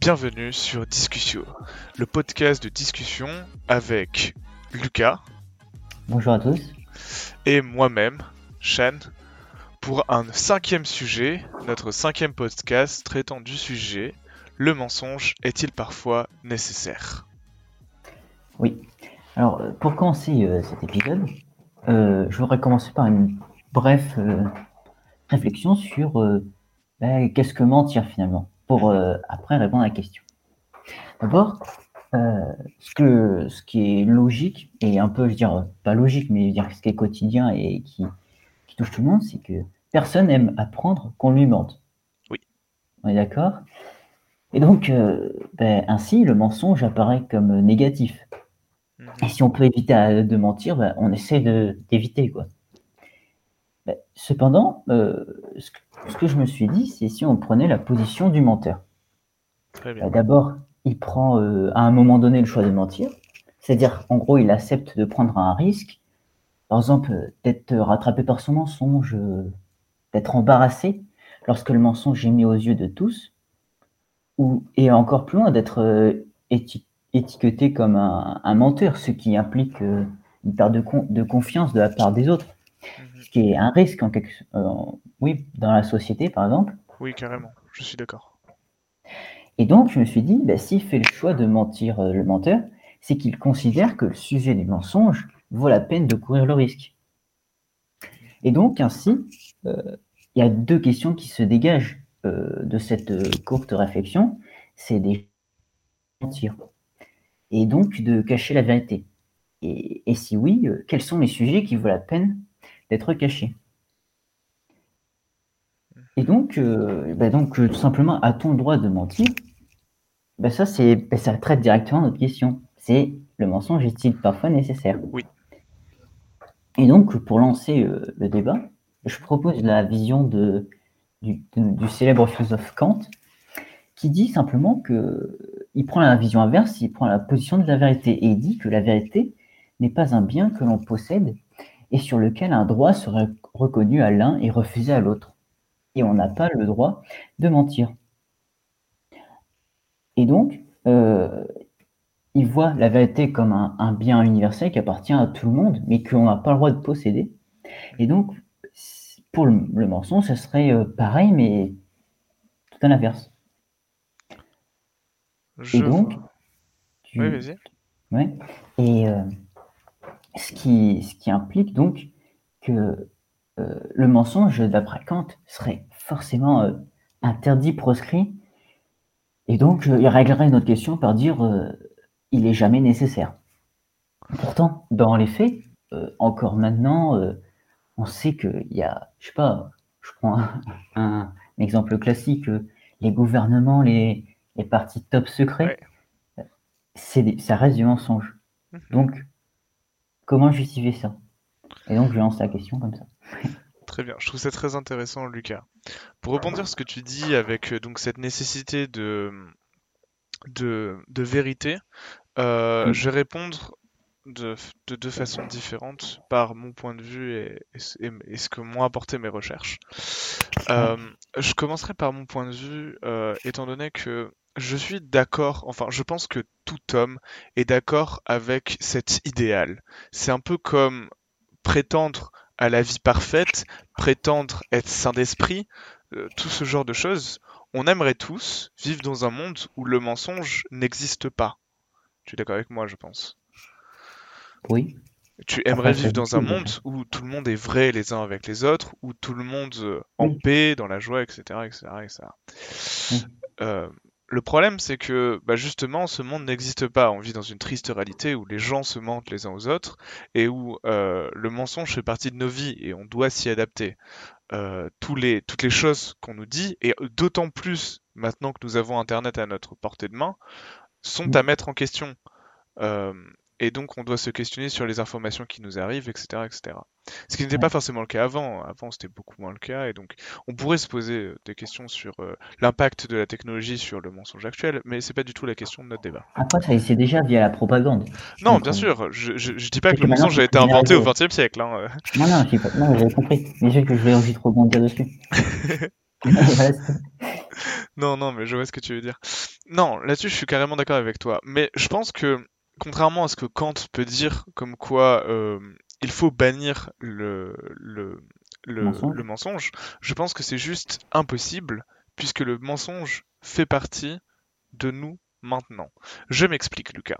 Bienvenue sur Discussion, le podcast de discussion avec Lucas. Bonjour à tous. Et moi-même, Shan, pour un cinquième sujet, notre cinquième podcast traitant du sujet Le mensonge est-il parfois nécessaire? Oui. Alors, euh, pour commencer euh, cet épisode, euh, je voudrais commencer par une brève réflexion sur ben, qu'est-ce que mentir finalement, pour après répondre à la question. D'abord, ce, que, ce qui est logique, et un peu, je veux dire, pas logique, mais je veux dire, ce qui est quotidien et qui, qui touche tout le monde, c'est que personne n'aime apprendre qu'on lui mente. Oui. On est d'accord? Et donc, ben, ainsi, le mensonge apparaît comme négatif. Et si on peut éviter euh, de mentir, ben, on essaie d'éviter. quoi. Ben, cependant, euh, ce, que, je me suis dit, c'est si on prenait la position du menteur. Ben, d'abord, il prend euh, à un moment donné le choix de mentir. C'est-à-dire, en gros, il accepte de prendre un risque. Par exemple, d'être rattrapé par son mensonge, d'être embarrassé lorsque le mensonge est mis aux yeux de tous. Ou, et encore plus loin, d'être éthique étiqueté comme un, menteur, ce qui implique euh, une perte de, de, confiance de la part des autres. Ce qui est un risque en quelque, euh, oui, dans la société, par exemple. Oui, carrément, je suis d'accord. Et donc, je me suis dit, bah, s'il fait le choix de mentir euh, le menteur, c'est qu'il considère que le sujet du mensonge vaut la peine de courir le risque. Et donc, ainsi, il y a deux questions qui se dégagent de cette courte réflexion. C'est des mentir et donc de cacher la vérité et, si oui, euh, quels sont les sujets qui vaut la peine d'être cachés Et donc, euh, bah donc euh, tout simplement, a-t-on le droit de mentir? Bah ça, c'est, bah ça traite directement notre question. C'est le mensonge est-il parfois nécessaire? Oui. Et donc, pour lancer le débat, je propose la vision de, du, du célèbre philosophe Kant, qui dit simplement que il prend la vision inverse, il prend la position de la vérité et il dit que la vérité n'est pas un bien que l'on possède et sur lequel un droit serait reconnu à l'un et refusé à l'autre. Et on n'a pas le droit de mentir. Et donc, euh, il voit la vérité comme un, bien universel qui appartient à tout le monde, mais qu'on n'a pas le droit de posséder. Et donc, pour le, mensonge, ce serait euh, pareil, mais tout à l'inverse et donc, Oui, vas-y. Ouais. Et euh, ce, qui, ce qui implique donc que euh, le mensonge, d'après Kant, serait forcément euh, interdit, proscrit. Et donc, il réglerait notre question par dire il est jamais nécessaire. Pourtant, dans les faits, encore maintenant, on sait qu'il y a, je sais pas, je prends un exemple classique, les gouvernements, les, les parties top secret, c'est ça reste du mensonge. Mhm. Donc, comment justifier ça? Et donc, je lance la question comme ça. Très bien, je trouve ça très intéressant, Lucas. Pour rebondir ce que tu dis avec euh, donc cette nécessité de, de, vérité, euh, je vais répondre de, deux façons différentes par mon point de vue et, ce que m'ont apporté mes recherches. Euh, je commencerai par mon point de vue, étant donné que je suis d'accord, enfin je pense que tout homme est d'accord avec cet idéal. C'est un peu comme prétendre à la vie parfaite, prétendre être saint d'esprit, euh, tout ce genre de choses. On aimerait tous vivre dans un monde où le mensonge n'existe pas. Tu es d'accord avec moi, je pense. Oui. Tu aimerais vivre dans un monde où tout le monde est vrai les uns avec les autres, où tout le monde euh, en paix, dans la joie, etc. etc., etc. Euh, le problème, c'est que bah, justement, ce monde n'existe pas. On vit dans une triste réalité où les gens se mentent les uns aux autres et où euh, le mensonge fait partie de nos vies et on doit s'y adapter. Euh, tous les, toutes les choses qu'on nous dit, et d'autant plus maintenant que nous avons Internet à notre portée de main, sont à mettre en question. Euh, et donc on doit se questionner sur les informations qui nous arrivent, etc. etc. Ce qui n'était pas forcément le cas avant, avant c'était beaucoup moins le cas, et donc on pourrait se poser euh, des questions sur euh, l'impact de la technologie sur le mensonge actuel, mais c'est pas du tout la question de notre débat. Après, ça c'est déjà via la propagande. Non, bien sûr, je, je, dis pas que le mensonge a été inventé au XXe siècle. Hein. Non, non, pas... non j'avais compris, mais j'ai que je vais envie de rebondir dessus. non, non, mais je vois ce que tu veux dire. Non, là-dessus, je suis carrément d'accord avec toi. Mais je pense que, contrairement à ce que Kant peut dire, comme quoi euh, il faut bannir le, le, le, Mensonge. le mensonge, je pense que c'est juste impossible, puisque le mensonge fait partie de nous maintenant. Je m'explique, Lucas.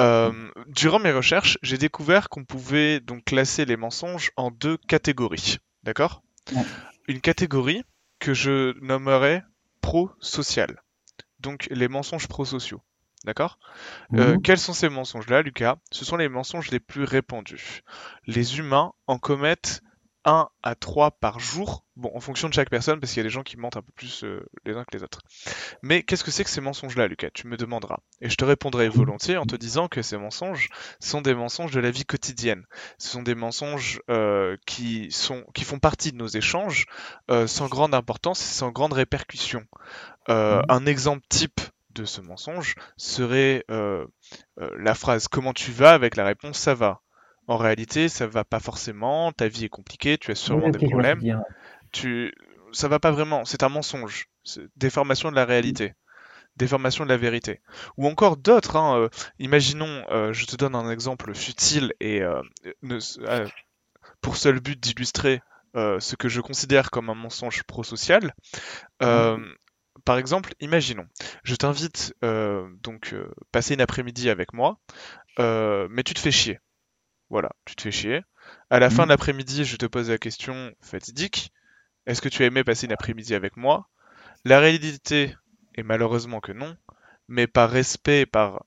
Euh, durant mes recherches, j'ai découvert qu'on pouvait donc classer les mensonges en deux catégories. D'accord? Ouais. Une catégorie que je nommerais pro-social. Donc les mensonges pro-sociaux. D'accord? Euh, Mhm. quels sont ces mensonges-là, Lucas? Ce sont les mensonges les plus répandus. Les humains en commettent 1 à 3 par jour, bon, en fonction de chaque personne, parce qu'il y a des gens qui mentent un peu plus euh, les uns que les autres. Mais qu'est-ce que c'est que ces mensonges-là, Lucas? Tu me demanderas. Et je te répondrai volontiers en te disant que ces mensonges sont des mensonges de la vie quotidienne. Ce sont des mensonges euh, qui, sont, qui font partie de nos échanges euh, sans grande importance et sans grande répercussion. Mhm. Un exemple type de ce mensonge serait euh, euh, la phrase Comment tu vas? avec la réponse Ça va. En réalité, ça va pas forcément, ta vie est compliquée, tu as sûrement Oui, des problèmes, tu ça va pas vraiment, c'est un mensonge, déformation de la réalité, déformation de la vérité. Ou encore d'autres, hein, euh, imaginons, je te donne un exemple futile et ne- pour seul but d'illustrer euh, ce que je considère comme un mensonge prosocial. Euh, par exemple, imaginons, je t'invite euh, donc euh, passer une après-midi avec moi, euh, mais tu te fais chier. Voilà, tu te fais chier. À la fin Mhm. de l'après-midi, je te pose la question fatidique. Est-ce que tu as aimé passer une après-midi avec moi? La réalité est malheureusement que non, mais par respect, et par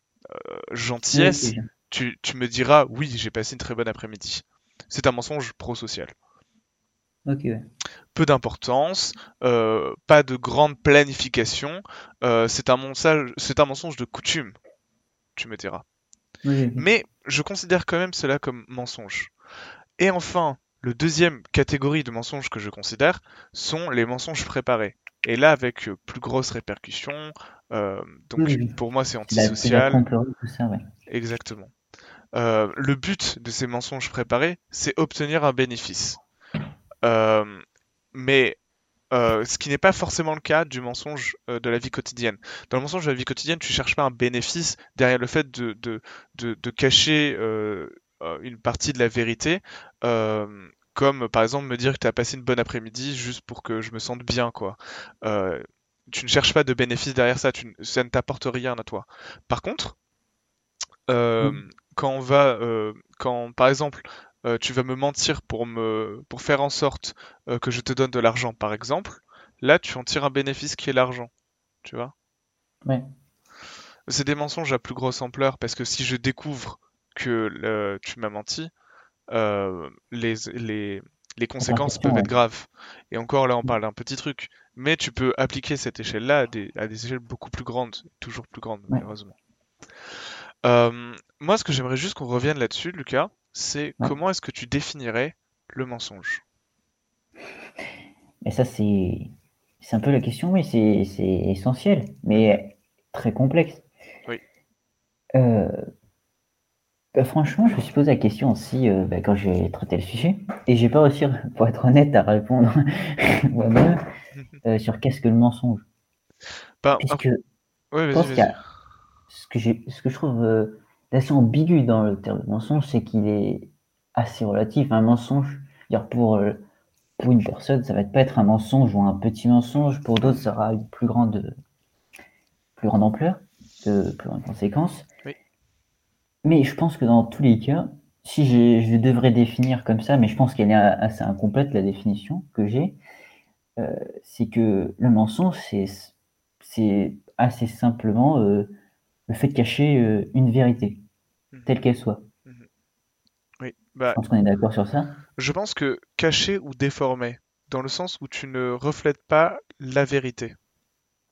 Oui, gentillesse, tu, tu me diras oui, j'ai passé une très bonne après-midi. C'est un mensonge prosocial. Ouais. Peu d'importance, euh, pas de grande planification, euh, c'est un mensonge, c'est un mensonge de coutume, tu me diras. Oui. Mais je considère quand même cela comme mensonge. Et enfin, le deuxième catégorie de mensonges que je considère sont les mensonges préparés. Et là, avec euh, plus grosses répercussions, euh, donc Oui, pour moi c'est La, c'est la antisocial, tromperie, tout ça, ouais. exactement. Le but de ces mensonges préparés, c'est obtenir un bénéfice. Euh, mais euh, ce qui n'est pas forcément le cas du mensonge euh, de la vie quotidienne. Dans le mensonge de la vie quotidienne, tu cherches pas un bénéfice derrière le fait de, de, de, de cacher euh, une partie de la vérité, comme par exemple me dire que tu as passé une bonne après-midi juste pour que je me sente bien, quoi. Tu ne cherches pas de bénéfice derrière ça, tu, ne- ça ne t'apporte rien à toi. Par contre, quand on va, quand par exemple, euh, tu vas me mentir pour me, pour faire en sorte euh, que je te donne de l'argent, par exemple, là, tu en tires un bénéfice qui est l'argent, tu vois? Ouais. C'est des mensonges à plus grosse ampleur parce que si je découvre que tu m'as menti, euh, les, les, les conséquences peuvent être graves. Et encore là, on parle d'un petit truc. Mais tu peux appliquer cette échelle-là à des, à des échelles beaucoup plus grandes, toujours plus grandes, Ouais. malheureusement. Euh, moi, ce que j'aimerais juste qu'on revienne là-dessus, Lucas, c'est Ouais. comment est-ce que tu définirais le mensonge? Et ça, c'est un peu la question, oui, c'est essentiel, mais très complexe. Oui. Euh, bah, franchement, je me suis posé la question aussi euh, bah, quand j'ai traité le sujet, et j'ai pas réussi, pour être honnête, à répondre moi-même euh, sur qu'est-ce que le mensonge. Bah, un- Puisque ouais, je vas-y, pense qu'il y vas-y. a ce que, ce que je trouve assez ambigu dans le terme de mensonge, c'est qu'il est assez relatif. Un mensonge, dire pour, euh, pour une personne, ça va pas être un mensonge ou un petit mensonge. Pour d'autres, ça aura une plus grande, plus grande ampleur, de plus grande conséquence. Oui. Mais je pense que dans tous les cas, si je, je devrais définir comme ça, mais je pense qu'elle est assez incomplète la définition que j'ai, euh, c'est que le mensonge, c'est c'est assez simplement euh, le fait de cacher euh, une vérité, Mhm. telle qu'elle soit. Oui, Je bah, pense qu'on est d'accord sur ça. je pense que caché ou déformé, dans le sens où tu ne reflètes pas la vérité.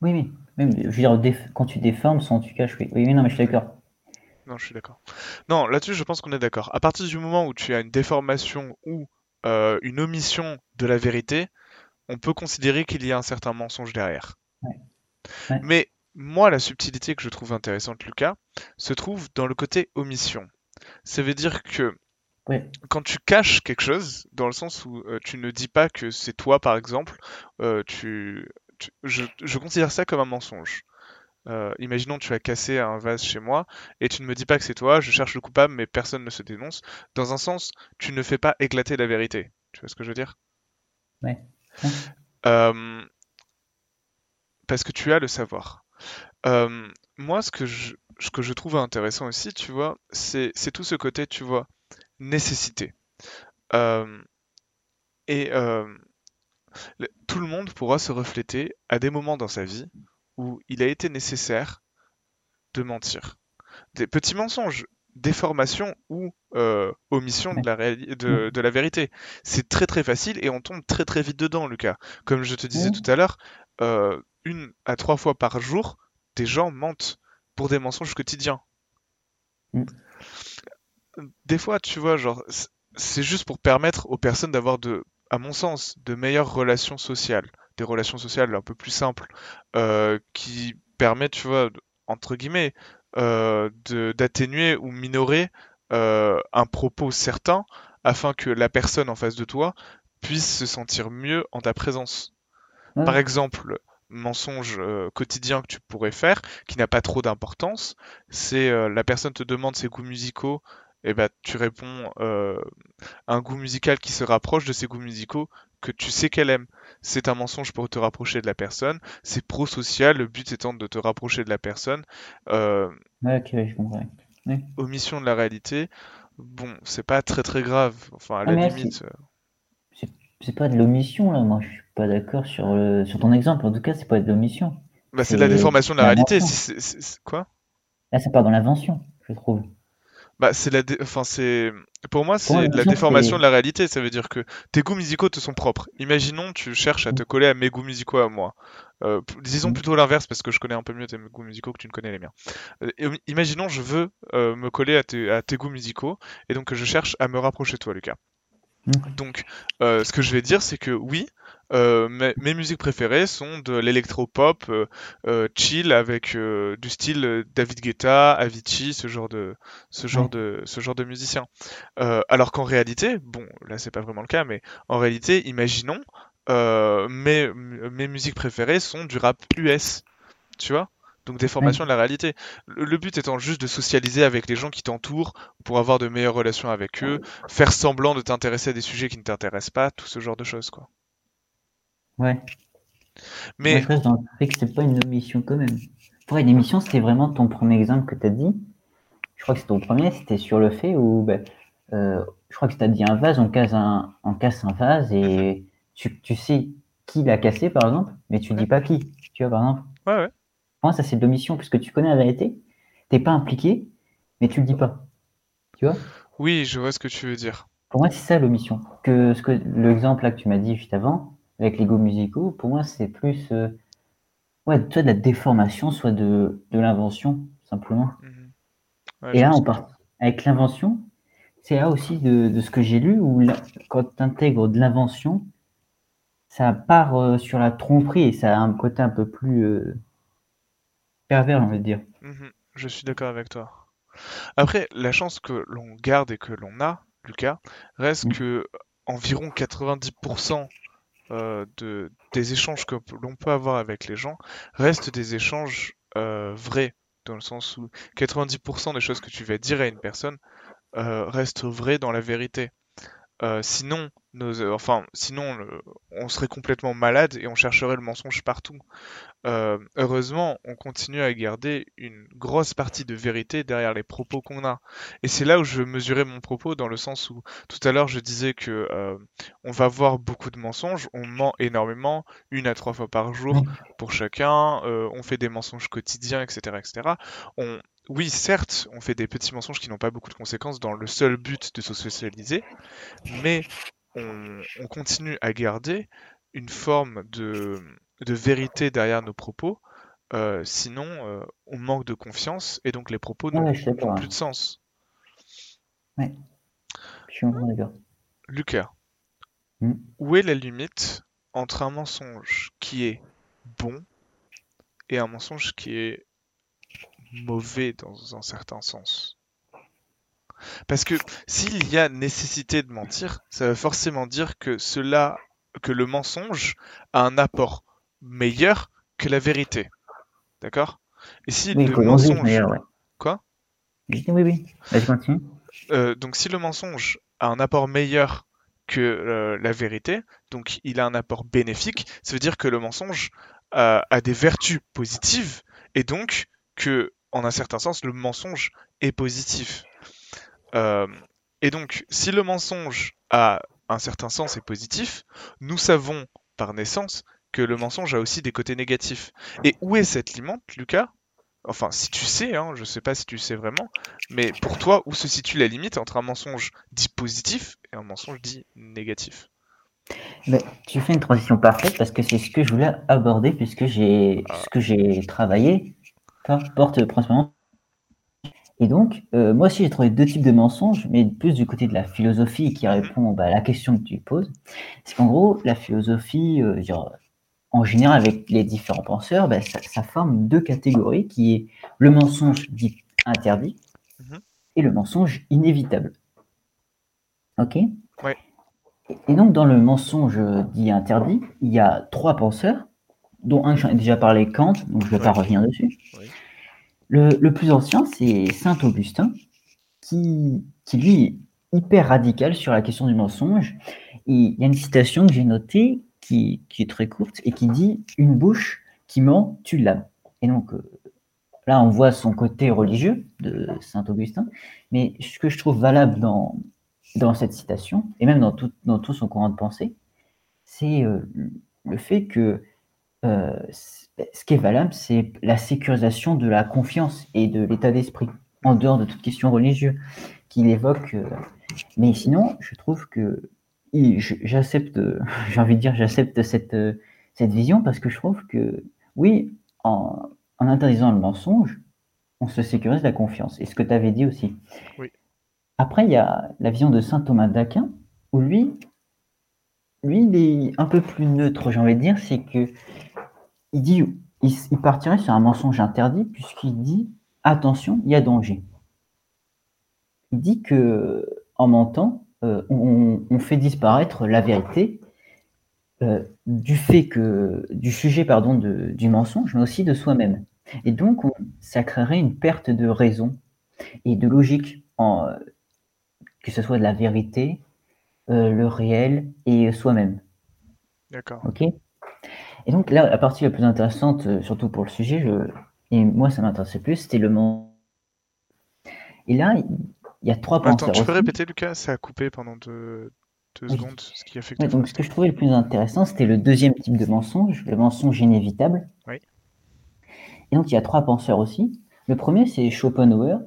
Oui, oui. Je veux dire, quand tu déformes sans tu caches, oui. Oui, oui, non, mais je suis d'accord. Non, je suis d'accord. Non, là-dessus, je pense qu'on est d'accord. À partir du moment où tu as une déformation ou euh, une omission de la vérité, on peut considérer qu'il y a un certain mensonge derrière. Ouais. Ouais. Mais moi, la subtilité que je trouve intéressante, Lucas, se trouve dans le côté omission. Ça veut dire que Oui. quand tu caches quelque chose, dans le sens où euh, tu ne dis pas que c'est toi, par exemple, euh, tu, je, considère ça comme un mensonge. Euh, imaginons tu as cassé un vase chez moi et tu ne me dis pas que c'est toi, je cherche le coupable mais personne ne se dénonce. Dans un sens, tu ne fais pas éclater la vérité. Tu vois ce que je veux dire? Ouais. Euh, parce que tu as le savoir. Euh, moi, ce que, je, ce que je trouve intéressant aussi, tu vois, c'est tout ce côté, tu vois, nécessité. et tout le monde pourra se refléter à des moments dans sa vie où il a été nécessaire de mentir. Des petits mensonges, déformation ou euh, omission de la, de, de la vérité. C'est très très facile et on tombe très très vite dedans, Lucas. Comme je te disais tout à l'heure, euh, une à trois fois par jour, des gens mentent pour des mensonges quotidiens. Mm. Des fois, tu vois, genre, c'est juste pour permettre aux personnes d'avoir de, à mon sens, de meilleures relations sociales, des relations sociales un peu plus simples, euh, qui permettent, tu vois, entre guillemets, euh, d'atténuer ou minorer euh, un propos certain afin que la personne en face de toi puisse se sentir mieux en ta présence. Par exemple, mensonge quotidien que tu pourrais faire, qui n'a pas trop d'importance, c'est la personne te demande ses goûts musicaux et ben, tu réponds euh, un goût musical qui se rapproche de ses goûts musicaux que tu sais qu'elle aime. C'est un mensonge pour te rapprocher de la personne. C'est pro-social, le but étant de te rapprocher de la personne. Euh, ok, je comprends. Omission de la réalité. Bon, c'est pas très très grave. Enfin, à ah, la limite. Euh. C'est pas de l'omission là, moi je suis pas d'accord sur, sur ton exemple. En tout cas, c'est pas de l'omission. Bah, c'est de la déformation de la réalité. Quoi? Là, ça part dans l'invention, je trouve. Bah, c'est la, enfin, c'est, pour moi, c'est de la déformation de la réalité. Ça veut dire que tes goûts musicaux te sont propres. Imaginons, tu cherches à te coller à mes goûts musicaux à moi. Euh, disons mm. plutôt l'inverse parce que je connais un peu mieux tes goûts musicaux que tu ne connais les miens. Euh, imaginons, je veux euh, me coller à tes, à tes goûts musicaux et donc je cherche à me rapprocher de toi, Lucas. Mm. Donc, ce que je vais dire, c'est que oui, euh, mes, musiques préférées sont de l'électro-pop euh, euh, chill avec du style David Guetta, Avicii, ce genre de ce genre de ce genre de musicien. alors qu'en réalité, bon, là c'est pas vraiment le cas, mais en réalité, imaginons mes, mes musiques préférées sont du rap US, tu vois donc des formations de la réalité. Le, but étant juste de socialiser avec les gens qui t'entourent pour avoir de meilleures relations avec eux, faire semblant de t'intéresser à des sujets qui ne t'intéressent pas, tout ce genre de choses quoi. Ouais. Mais. je dans le que c'est pas une omission quand même. Pour une émission, c'était vraiment ton premier exemple que tu as dit. Je crois que c'était ton premier, c'était sur le fait où. Ben, euh, je crois que tu as dit un vase, on casse un, on casse un vase et mhm. tu, tu sais qui l'a cassé par exemple, mais tu dis pas qui. Tu vois, par exemple. Ouais, ouais. Pour moi, ça c'est de l'omission puisque tu connais la vérité, t'es pas impliqué, mais tu le dis pas. Tu vois? Oui, je vois ce que tu veux dire. Pour moi, c'est ça l'omission. Que, ce que l'exemple là que tu m'as dit juste avant, avec les goûts musicaux, pour moi, c'est plus euh, ouais, soit de la déformation, soit de, de l'invention, simplement. Mhm. Et là, on part avec l'invention. C'est là aussi de, de ce que j'ai lu, où quand tu intègres de l'invention, ça part euh, sur la tromperie et ça a un côté un peu plus euh, pervers, on va dire. Mhm. Je suis d'accord avec toi. Après, la chance que l'on garde et que l'on a, Lucas, reste mmh. que environ 90% euh, de, des échanges que l'on peut avoir avec les gens restent des échanges euh, vrais, dans le sens où 90% des choses que tu vas dire à une personne euh, restent vraies dans la vérité. Euh, sinon, nos, enfin, sinon, on serait complètement malade et on chercherait le mensonge partout. Euh, heureusement, on continue à garder une grosse partie de vérité derrière les propos qu'on a. Et c'est là où je mesurais mon propos, dans le sens où tout à l'heure je disais que euh, on va voir beaucoup de mensonges, on ment énormément, une à trois fois par jour pour chacun, on fait des mensonges quotidiens, etc., etc. On, oui, certes, on fait des petits mensonges qui n'ont pas beaucoup de conséquences dans le seul but de se socialiser, mais on, continue à garder une forme de, vérité derrière nos propos, euh, sinon euh, on manque de confiance et donc les propos n'ont plus de sens. Ouais, je suis d'accord. Lucas, hmm. où est la limite entre un mensonge qui est bon et un mensonge qui est mauvais dans un certain sens. Parce que s'il y a nécessité de mentir, ça veut forcément dire que cela, que le mensonge a un apport meilleur que la vérité. D'accord? Et si le mensonge... Quoi? Oui, oui. Vas-y, continue. Euh, donc si le mensonge a un apport meilleur que euh, la vérité, donc il a un apport bénéfique, ça veut dire que le mensonge a, des vertus positives et donc que, en un certain sens, le mensonge est positif. Euh, et donc, si le mensonge a un certain sens et positif, nous savons par naissance que le mensonge a aussi des côtés négatifs. Et où est cette limite, Lucas? Enfin, si tu sais, hein, je sais pas si tu sais vraiment, mais pour toi, où se situe la limite entre un mensonge dit positif et un mensonge dit négatif? Tu fais une transition parfaite parce que c'est ce que je voulais aborder puisque j'ai ah. ce que j'ai travaillé porte principalement. Et donc, euh, moi aussi, j'ai trouvé deux types de mensonges, mais plus du côté de la philosophie qui répond bah, à la question que tu poses. C'est qu'en gros, la philosophie, euh, en général, avec les différents penseurs, bah, ça, forme deux catégories qui est le mensonge dit interdit mhm. et le mensonge inévitable. Ok? Ouais. Et donc, dans le mensonge dit interdit, il y a trois penseurs, dont un, j'en ai déjà parlé, Kant, donc je ne vais pas revenir dessus. Le, plus ancien, c'est Saint Augustin, qui, qui lui est hyper radical sur la question du mensonge. Il y a une citation que j'ai notée qui, est très courte et qui dit Une bouche qui ment tue l'âme. Et donc, euh, là, on voit son côté religieux de Saint Augustin. Mais ce que je trouve valable dans, dans cette citation, et même dans tout, dans tout son courant de pensée, c'est euh, le fait que euh, ce qui est valable, c'est la sécurisation de la confiance et de l'état d'esprit, en dehors de toute question religieuse qu'il évoque. Euh, mais sinon, je trouve que j'accepte, j'ai envie de dire, j'accepte cette, cette vision parce que je trouve que, oui, en, en interdisant le mensonge, on se sécurise la confiance. Et ce que tu avais dit aussi. Oui. Après, il y a la vision de saint Thomas d'Aquin, où lui, lui, il est un peu plus neutre, j'ai envie de dire, c'est que il dit, il, partirait sur un mensonge interdit, puisqu'il dit, attention, il y a danger. Il dit que en mentant, euh, on, fait disparaître la vérité euh, du fait que du sujet pardon du mensonge, mais aussi de soi-même. Et donc, ça créerait une perte de raison et de logique en, que ce soit de la vérité, euh, le réel et soi-même. D'accord. Ok? Et donc là, la partie la plus intéressante, euh, surtout pour le sujet, je... et moi ça m'intéressait plus, c'était le moment. Et là, il y a trois Attends, tu peux répéter, Lucas? Ça a coupé pendant deux, secondes, ce qui a fait que. donc, ce que je trouvais le plus intéressant, c'était le deuxième type de mensonge, le mensonge inévitable. Oui. Et donc, il y a trois penseurs aussi. Le premier, c'est Schopenhauer.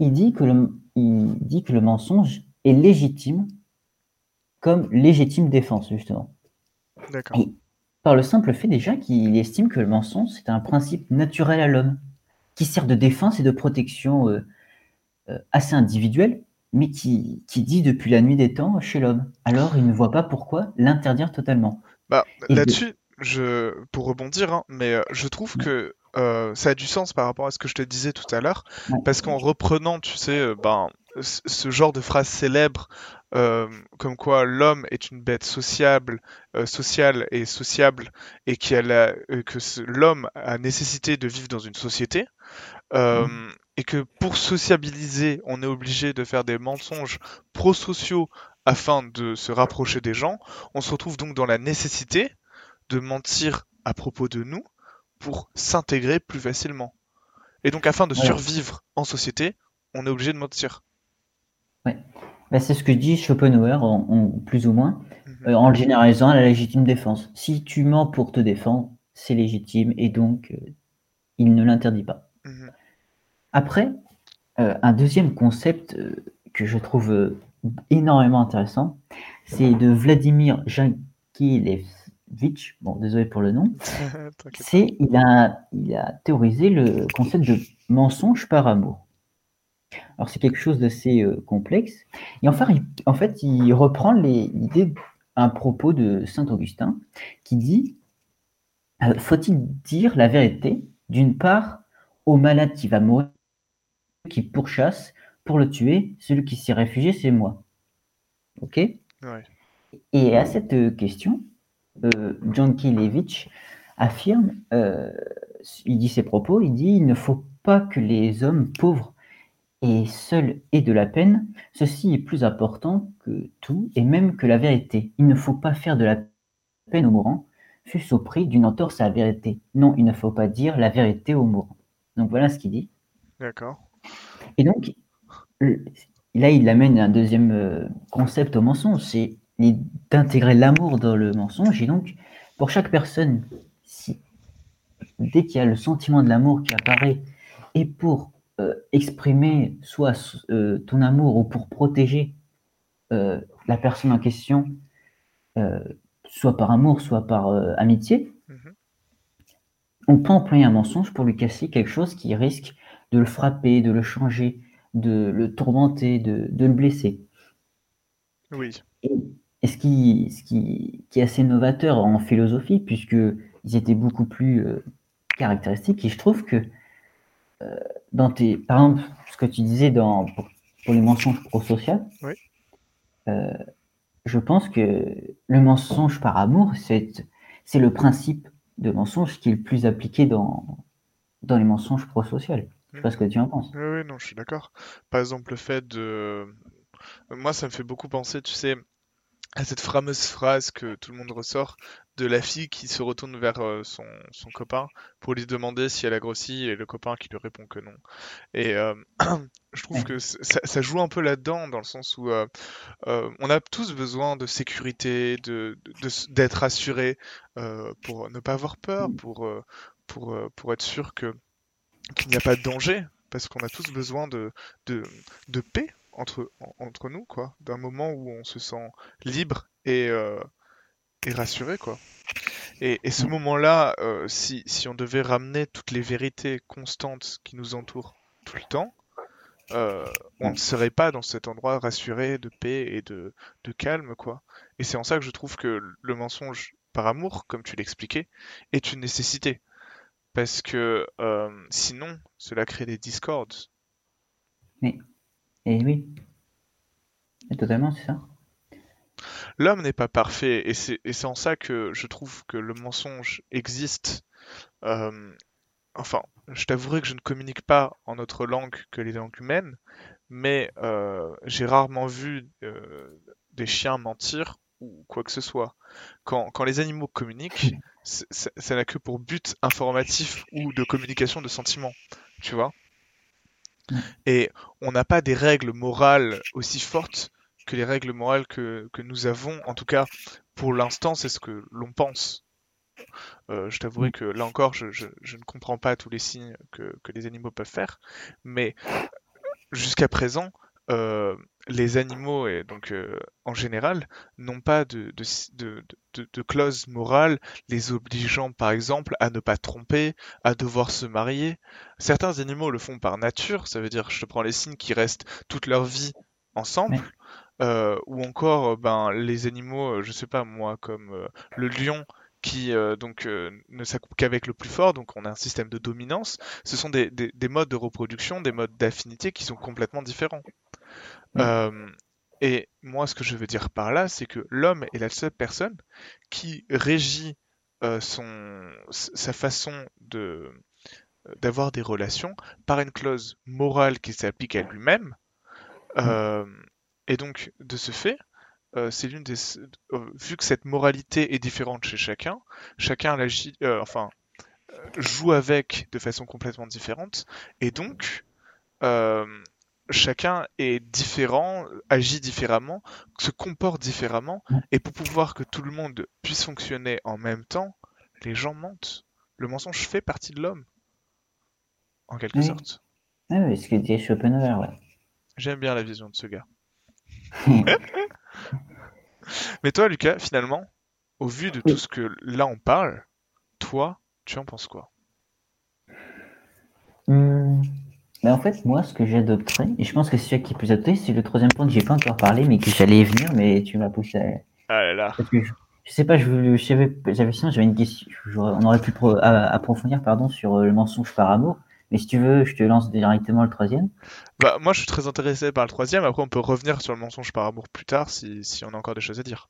Il dit que le, il dit que le mensonge est légitime comme légitime défense, justement. D'accord. Par le simple fait déjà qu'il estime que le mensonge, c'est un principe naturel à l'homme, qui sert de défense et de protection euh, euh, assez individuelle, mais qui, qui, dit depuis la nuit des temps chez l'homme. Alors il ne voit pas pourquoi l'interdire totalement. Bah, Là-dessus, je, pour rebondir, hein, mais euh, je trouve que euh, ça a du sens par rapport à ce que je te disais tout à l'heure, parce qu'en reprenant, tu sais, ben, ce genre de phrase célèbre, euh, comme quoi l'homme est une bête sociable, sociale et sociable, et que l'homme a nécessité de vivre dans une société, et que pour sociabiliser, on est obligé de faire des mensonges prosociaux afin de se rapprocher des gens, on se retrouve donc dans la nécessité de mentir à propos de nous, pour s'intégrer plus facilement. Et donc, afin de survivre en société, on est obligé de mentir. Ouais. Bah, c'est ce que dit Schopenhauer, en, plus ou moins, mhm. euh, en le généralisant à la légitime défense. Si tu mens pour te défendre, c'est légitime et donc euh, il ne l'interdit pas. Mhm. Après, euh, un deuxième concept que je trouve énormément intéressant, c'est de Vladimir Jankilev bon, désolé pour le nom, c'est il a, il a théorisé le concept de mensonge par amour. Alors c'est quelque chose d'assez euh, complexe. Et enfin, il, en fait, il reprend l'idée, un propos de Saint Augustin qui dit euh, faut-il dire la vérité? D'une part au malade qui va mourir, qui pourchasse pour le tuer, celui qui s'est réfugié, c'est moi. Ok? Ouais. Et à cette question, John Kilevich affirme, euh, il dit ses propos, il dit il ne faut pas que les hommes pauvres et seuls aient de la peine, ceci est plus important que tout et même que la vérité. Il ne faut pas faire de la peine aux mourants, fût-ce au prix d'une entorse à la vérité. Non, il ne faut pas dire la vérité aux mourants. Donc voilà ce qu'il dit. D'accord. Et donc, là, il amène un deuxième euh, concept au mensonge, c'est d'intégrer l'amour dans le mensonge. Et donc, pour chaque personne, si, dès qu'il y a le sentiment de l'amour qui apparaît, et pour euh, exprimer soit euh, ton amour ou pour protéger la personne en question, soit par amour, soit par amitié, mm-hmm. on peut employer un mensonge pour lui casser quelque chose qui risque de le frapper, de le changer, de le tourmenter, de, le blesser. Oui. Et, ce, qui, ce qui, est assez novateur en philosophie, puisqu'ils étaient beaucoup plus euh, caractéristiques, et je trouve que euh, dans tes, par exemple, ce que tu disais dans, pour, les mensonges pro-social, euh, je pense que le mensonge par amour, c'est le principe de mensonge qui est le plus appliqué dans, dans les mensonges pro-social. Je sais pas ce que tu en penses. Oui, oui, non, je suis d'accord. Par exemple, le fait de... Moi, ça me fait beaucoup penser, tu sais, à cette fameuse phrase que tout le monde ressort de la fille qui se retourne vers euh, son, son copain pour lui demander si elle a grossi et le copain qui lui répond que non. Et euh, je trouve que ça, joue un peu là-dedans dans le sens où euh, on a tous besoin de sécurité, de, d'être assuré pour ne pas avoir peur, pour, pour, pour être sûr que qu'il n'y a pas de danger, parce qu'on a tous besoin de, de, de paix entre, entre nous, quoi, d'un moment où on se sent libre et, euh, et rassuré, quoi. Et, et ce moment-là, euh, si, si on devait ramener toutes les vérités constantes qui nous entourent tout le temps, euh, on ne serait pas dans cet endroit rassuré de paix et de, de calme, quoi. Et c'est en ça que je trouve que le mensonge par amour, comme tu l'expliquais, est une nécessité parce que sinon, cela crée des discords. Oui. Et oui. Et totalement, c'est ça. L'homme n'est pas parfait, et c'est en ça que je trouve que le mensonge existe. Euh, enfin, je t'avouerai que je ne communique pas en autre langue que les langues humaines, mais euh, j'ai rarement vu des chiens mentir ou quoi que ce soit. Quand, quand les animaux communiquent, ça n'a que pour but informatif ou de communication de sentiments, tu vois. Et on n'a pas des règles morales aussi fortes que les règles morales que, que nous avons, en tout cas pour l'instant, c'est ce que l'on pense. Euh, je t'avouerai que là encore, je, je, je, ne comprends pas tous les signes que, que les animaux peuvent faire, mais jusqu'à présent, euh, les animaux, et donc euh, en général, n'ont pas de, de, de, de, clause morale les obligeant, par exemple, à ne pas tromper, à devoir se marier. Certains animaux le font par nature, ça veut dire, je te prends les signes qui restent toute leur vie ensemble. Euh, ou encore ben les animaux je sais pas moi comme le lion qui euh, donc euh, ne s'accouple qu'avec le plus fort, donc on a un système de dominance. Ce sont des, des, modes de reproduction, des modes d'affinité qui sont complètement différents. Euh, et moi, ce que je veux dire par là, c'est que l'homme est la seule personne qui régit son, sa façon de d'avoir des relations par une clause morale qui s'applique à lui-même. et donc, de ce fait, euh, c'est l'une des euh, vu que cette moralité est différente chez chacun, chacun agit, euh, enfin joue avec de façon complètement différente. Et donc chacun est différent, agit différemment, se comporte différemment et pour pouvoir que tout le monde puisse fonctionner en même temps, les gens mentent. Le mensonge fait partie de l'homme en quelque sorte. Oui, ce que dit Schopenhauer, ouais. J'aime bien la vision de ce gars. Mais toi, Lucas, finalement, au vu de tout ce que là on parle, toi, tu en penses quoi? Hmm. Mais en fait, moi, ce que adopté, et je pense que c'est celui qui est plus adopté, c'est le troisième point que j'ai pas encore parlé, mais que j'allais y venir, mais tu m'as poussé. À... Ah là là. je, sais pas, je, j'avais, j'avais une question, on aurait pu approfondir, pardon, sur euh, le mensonge par amour. Mais si tu veux, je te lance directement le troisième. Bah, moi, je suis très intéressé par le troisième. Après, on peut revenir sur le mensonge par amour plus tard si, si on a encore des choses à dire.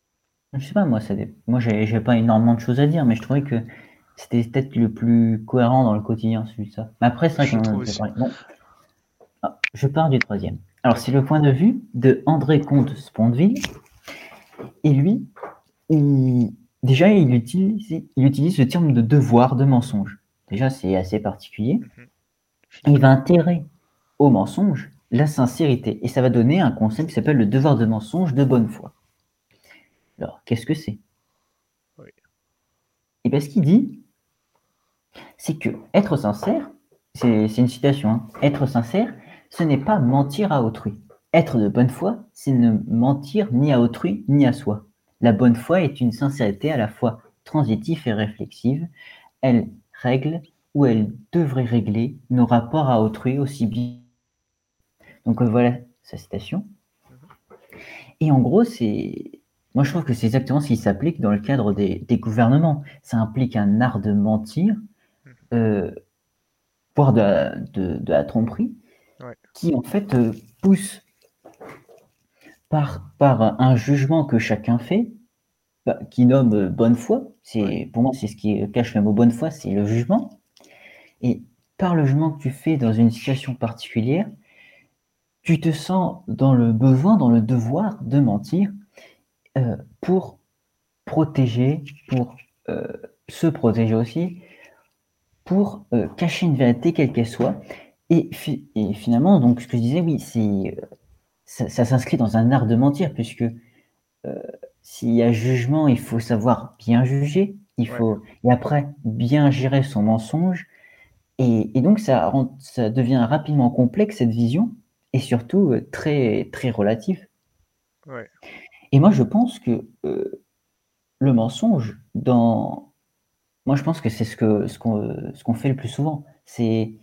Je sais pas, moi, ça, moi, j'ai pas énormément de choses à dire, mais je trouvais que c'était peut-être le plus cohérent dans le quotidien, celui de ça. Mais après, c'est vrai qu'on je pars du troisième. Alors, c'est le point de vue de André Comte Spondeville. Et lui, déjà, il utilise, il utilise le terme de devoir de mensonge. Déjà, c'est assez particulier. Mhm. Il va intégrer au mensonge la sincérité. Et ça va donner un concept qui s'appelle le devoir de mensonge de bonne foi. Alors, qu'est-ce que c'est? Oui. Et bien, ce qu'il dit, c'est que être sincère, c'est une citation, hein. être sincère, ce n'est pas mentir à autrui. Être de bonne foi, c'est ne mentir ni à autrui ni à soi. La bonne foi est une sincérité à la fois transitive et réflexive. Elle règle ou elle devrait régler nos rapports à autrui aussi bien. Donc euh, voilà sa citation. Et en gros, c'est. Moi, je trouve que c'est exactement ce qui s'applique dans le cadre des, gouvernements. Ça implique un art de mentir, euh, voire de, la tromperie, qui en fait euh, pousse par, par un jugement que chacun fait, bah, qui nomme bonne foi. C'est pour moi c'est ce qui cache le mot bonne foi, c'est le jugement. Et par le jugement que tu fais dans une situation particulière, tu te sens dans le besoin, dans le devoir de mentir euh, pour protéger, pour euh, se protéger aussi, pour cacher une vérité quelle qu'elle soit. Et, et, finalement, donc ce que je disais, oui, c'est ça, s'inscrit dans un art de mentir, puisque euh, s'il y a jugement, il faut savoir bien juger, il faut, et après, bien gérer son mensonge. Et, donc, ça, ça devient rapidement complexe, cette vision, et surtout euh, très, très relatif. Et moi, je pense que euh, le mensonge, dans... moi, je pense que c'est ce qu'on ce qu'on ce qu'on fait le plus souvent. C'est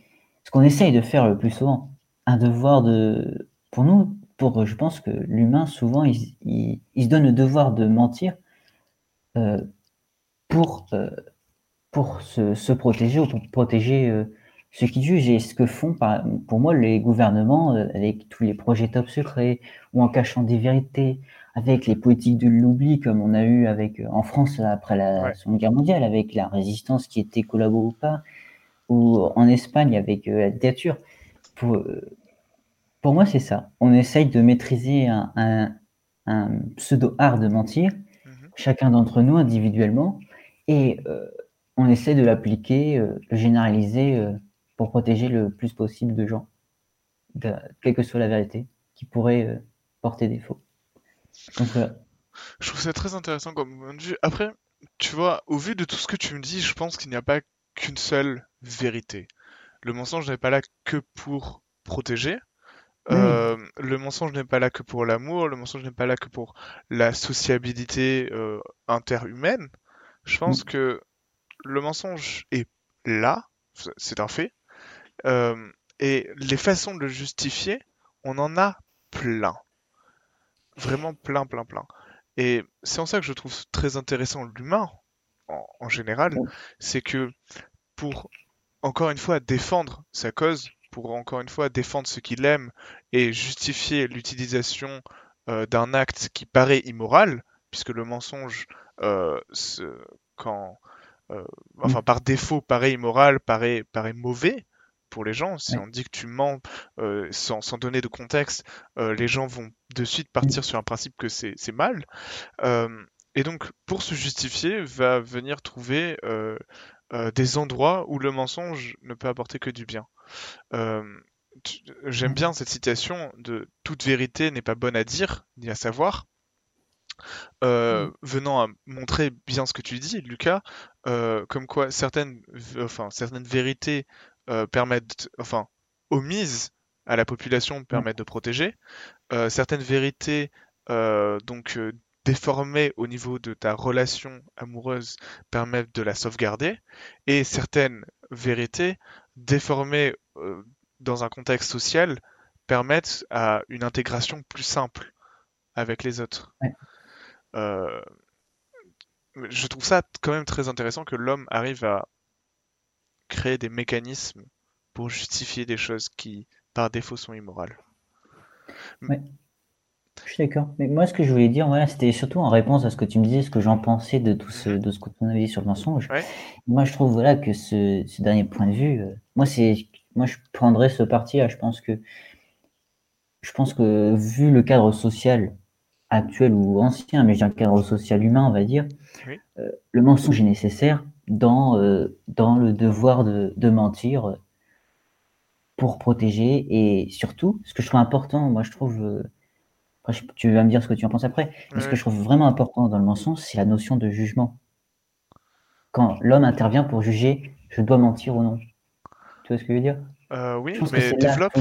ce qu'on essaye de faire le plus souvent. Un devoir de. Pour nous, pour, je pense que l'humain, souvent, il, se donne le devoir de mentir euh, pour, euh, pour se, protéger ou pour protéger euh, ceux qui jugent. Et ce que font, pour moi, les gouvernements, avec tous les projets top secrets ou en cachant des vérités, avec les politiques de l'oubli, comme on a eu avec, en France après la Seconde Guerre mondiale, avec la résistance qui était collaborée ou pas, ou en Espagne avec la dictature. Pour, pour moi, c'est ça. On essaye de maîtriser un, pseudo-art de mentir, mhm. chacun d'entre nous individuellement, et euh, on essaie de l'appliquer, euh, le généraliser euh, pour protéger le plus possible de gens, quelle que soit la vérité, qui pourrait porter défaut. Je trouve ça très intéressant comme point de vue. Après, tu vois, au vu de tout ce que tu me dis, je pense qu'il n'y a pas qu'une seule vérité. Le mensonge n'est pas là que pour protéger, euh, le mensonge n'est pas là que pour l'amour, le mensonge n'est pas là que pour la sociabilité euh, interhumaine. Je pense que le mensonge est là, c'est un fait, euh, et les façons de le justifier, on en a plein. Vraiment plein, plein, plein. Et c'est en ça que je trouve très intéressant l'humain, en général, c'est que pour, encore une fois, défendre sa cause, pour encore une fois défendre ce qu'il aime et justifier l'utilisation euh, d'un acte qui paraît immoral, puisque le mensonge, euh, quand, euh, enfin par défaut, paraît immoral, paraît, paraît mauvais pour les gens. Si on dit que tu mens sans, sans, donner de contexte, les gens vont de suite partir sur un principe que c'est mal. Et donc, pour se justifier, va venir trouver des endroits où le mensonge ne peut apporter que du bien. Euh, j'aime bien cette citation de toute vérité n'est pas bonne à dire ni à savoir. Euh, mm. venant à montrer bien ce que tu dis, Lucas, euh, comme quoi certaines, enfin, certaines vérités permettent, enfin, omises à la population mm. permettent de protéger, certaines vérités donc déformées au niveau de ta relation amoureuse permettent de la sauvegarder, et certaines vérités déformées euh, dans un contexte social permettent à une intégration plus simple avec les autres. Euh, je trouve ça quand même très intéressant que l'homme arrive à créer des mécanismes pour justifier des choses qui, par défaut, sont immorales. Je suis d'accord. Mais moi, ce que je voulais dire, voilà, c'était surtout en réponse à ce que tu me disais, ce que j'en pensais de tout ce, mhm. de ce que tu avais dit sur le mensonge. Moi, je trouve voilà que ce, ce dernier point de vue, euh, moi, c'est, moi, je prendrais ce parti-là. Je pense que, je pense que vu le cadre social actuel ou ancien, mais je dire le cadre social humain, on va dire, euh, le mensonge est nécessaire dans, euh, dans le devoir de, de mentir pour protéger et surtout, ce que je trouve important, moi, je trouve tu vas me dire ce que tu en penses après. Mais ce que je trouve vraiment important dans le mensonge, c'est la notion de jugement. Quand l'homme intervient pour juger, je dois mentir ou non. Tu vois ce que je veux dire? Euh, Oui, mais développe.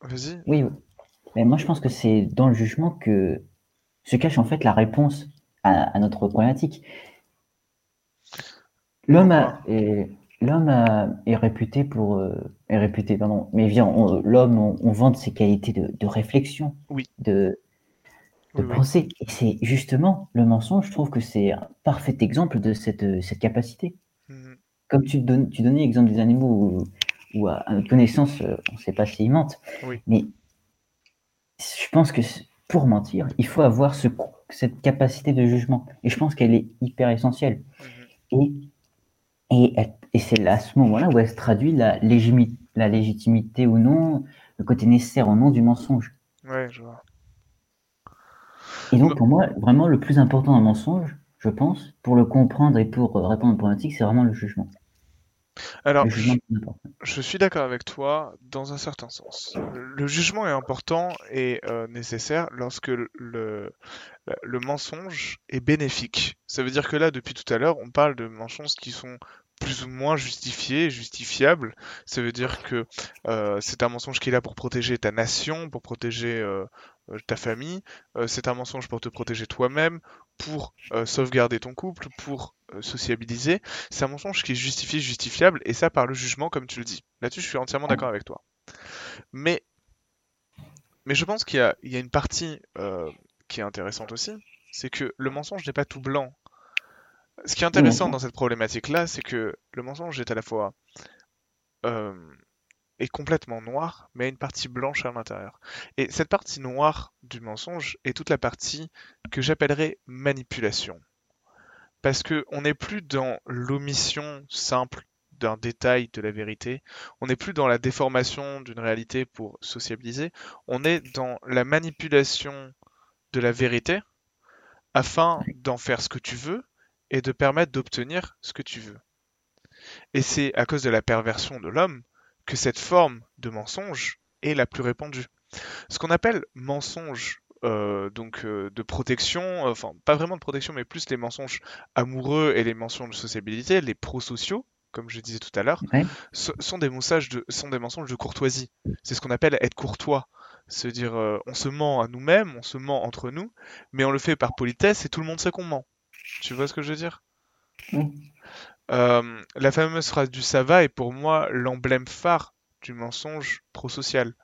Vas-y. Oui, mais moi je pense que c'est dans le jugement que se cache en fait la réponse à, notre problématique. L'homme est réputé pour euh, est réputé pardon. Mais viens l'homme on, on, vante ses qualités de, de réflexion oui. de de pensée. Et c'est justement le mensonge je trouve que c'est un parfait exemple de cette, cette capacité. Mmh comme tu, donnes, tu donnais l'exemple des animaux où, à notre connaissance euh, on ne sait pas s'ils mentent. Mais je pense que pour mentir il faut avoir ce, cette capacité de jugement. Et je pense qu'elle est hyper essentielle. Mmh et et, et c'est à ce moment-là où elle se traduit la, la légitimité ou non, le côté nécessaire ou non du mensonge. Ouais, je vois. Et donc, pour moi, vraiment, le plus important le mensonge, je pense, pour le comprendre et pour euh, répondre aux problématiques, c'est vraiment le jugement. Alors, je, suis d'accord avec toi dans un certain sens. Le, jugement est important et euh, nécessaire lorsque le, le, mensonge est bénéfique. Ça veut dire que là, depuis tout à l'heure, on parle de mensonges qui sont plus ou moins justifiés, justifiables. Ça veut dire que euh, c'est un mensonge qui est là pour protéger ta nation, pour protéger euh, ta famille. c'est un mensonge pour te protéger toi-même, pour sauvegarder ton couple, pour euh, sociabiliser, c'est un mensonge qui est justifié, justifiable, et ça par le jugement, comme tu le dis. Là-dessus, je suis entièrement d'accord avec toi. Mais, mais je pense qu'il y, a une partie euh, qui est intéressante aussi, c'est que le mensonge n'est pas tout blanc. Ce qui est intéressant dans cette problématique-là, c'est que le mensonge est à la fois euh, est complètement noir, mais a une partie blanche à l'intérieur. Et cette partie noire du mensonge est toute la partie que j'appellerais manipulation parce qu'on n'est plus dans l'omission simple d'un détail de la vérité, on n'est plus dans la déformation d'une réalité pour sociabiliser, on est dans la manipulation de la vérité afin d'en faire ce que tu veux et de permettre d'obtenir ce que tu veux. Et c'est à cause de la perversion de l'homme que cette forme de mensonge est la plus répandue. Ce qu'on appelle mensonge euh, donc euh, de protection, euh, enfin pas vraiment de protection, mais plus les mensonges amoureux et les mensonges de sociabilité, les prosociaux, comme je disais tout à l'heure, sont, des mensonges de, sont des mensonges de courtoisie. C'est ce qu'on appelle être courtois. Se dire, on se ment à nous-mêmes, on se ment entre nous, mais on le fait par politesse et tout le monde sait qu'on ment. Tu vois ce que je veux dire? La fameuse phrase du ça va est pour moi l'emblème phare du mensonge prosocial.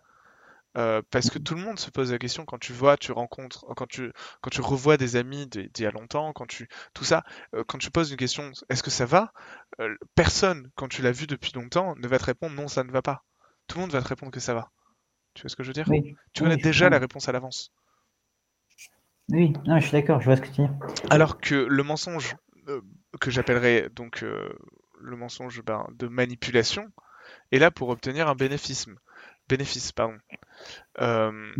Euh, parce que tout le monde se pose la question quand tu vois, tu rencontres, quand tu, quand tu revois des amis d'il y a longtemps, quand tu, tout ça, euh, quand tu poses une question, est-ce que ça va? Euh, Personne, quand tu l'as vu depuis longtemps, ne va te répondre non, ça ne va pas. Tout le monde va te répondre que ça va. Tu vois ce que je veux dire? Tu connais déjà la réponse à l'avance. Oui, non, je suis d'accord, je vois ce que tu dis. Alors que le mensonge que j'appellerais donc le mensonge ben, de manipulation est là pour obtenir un bénéfice bénéfice, pardon. Euh,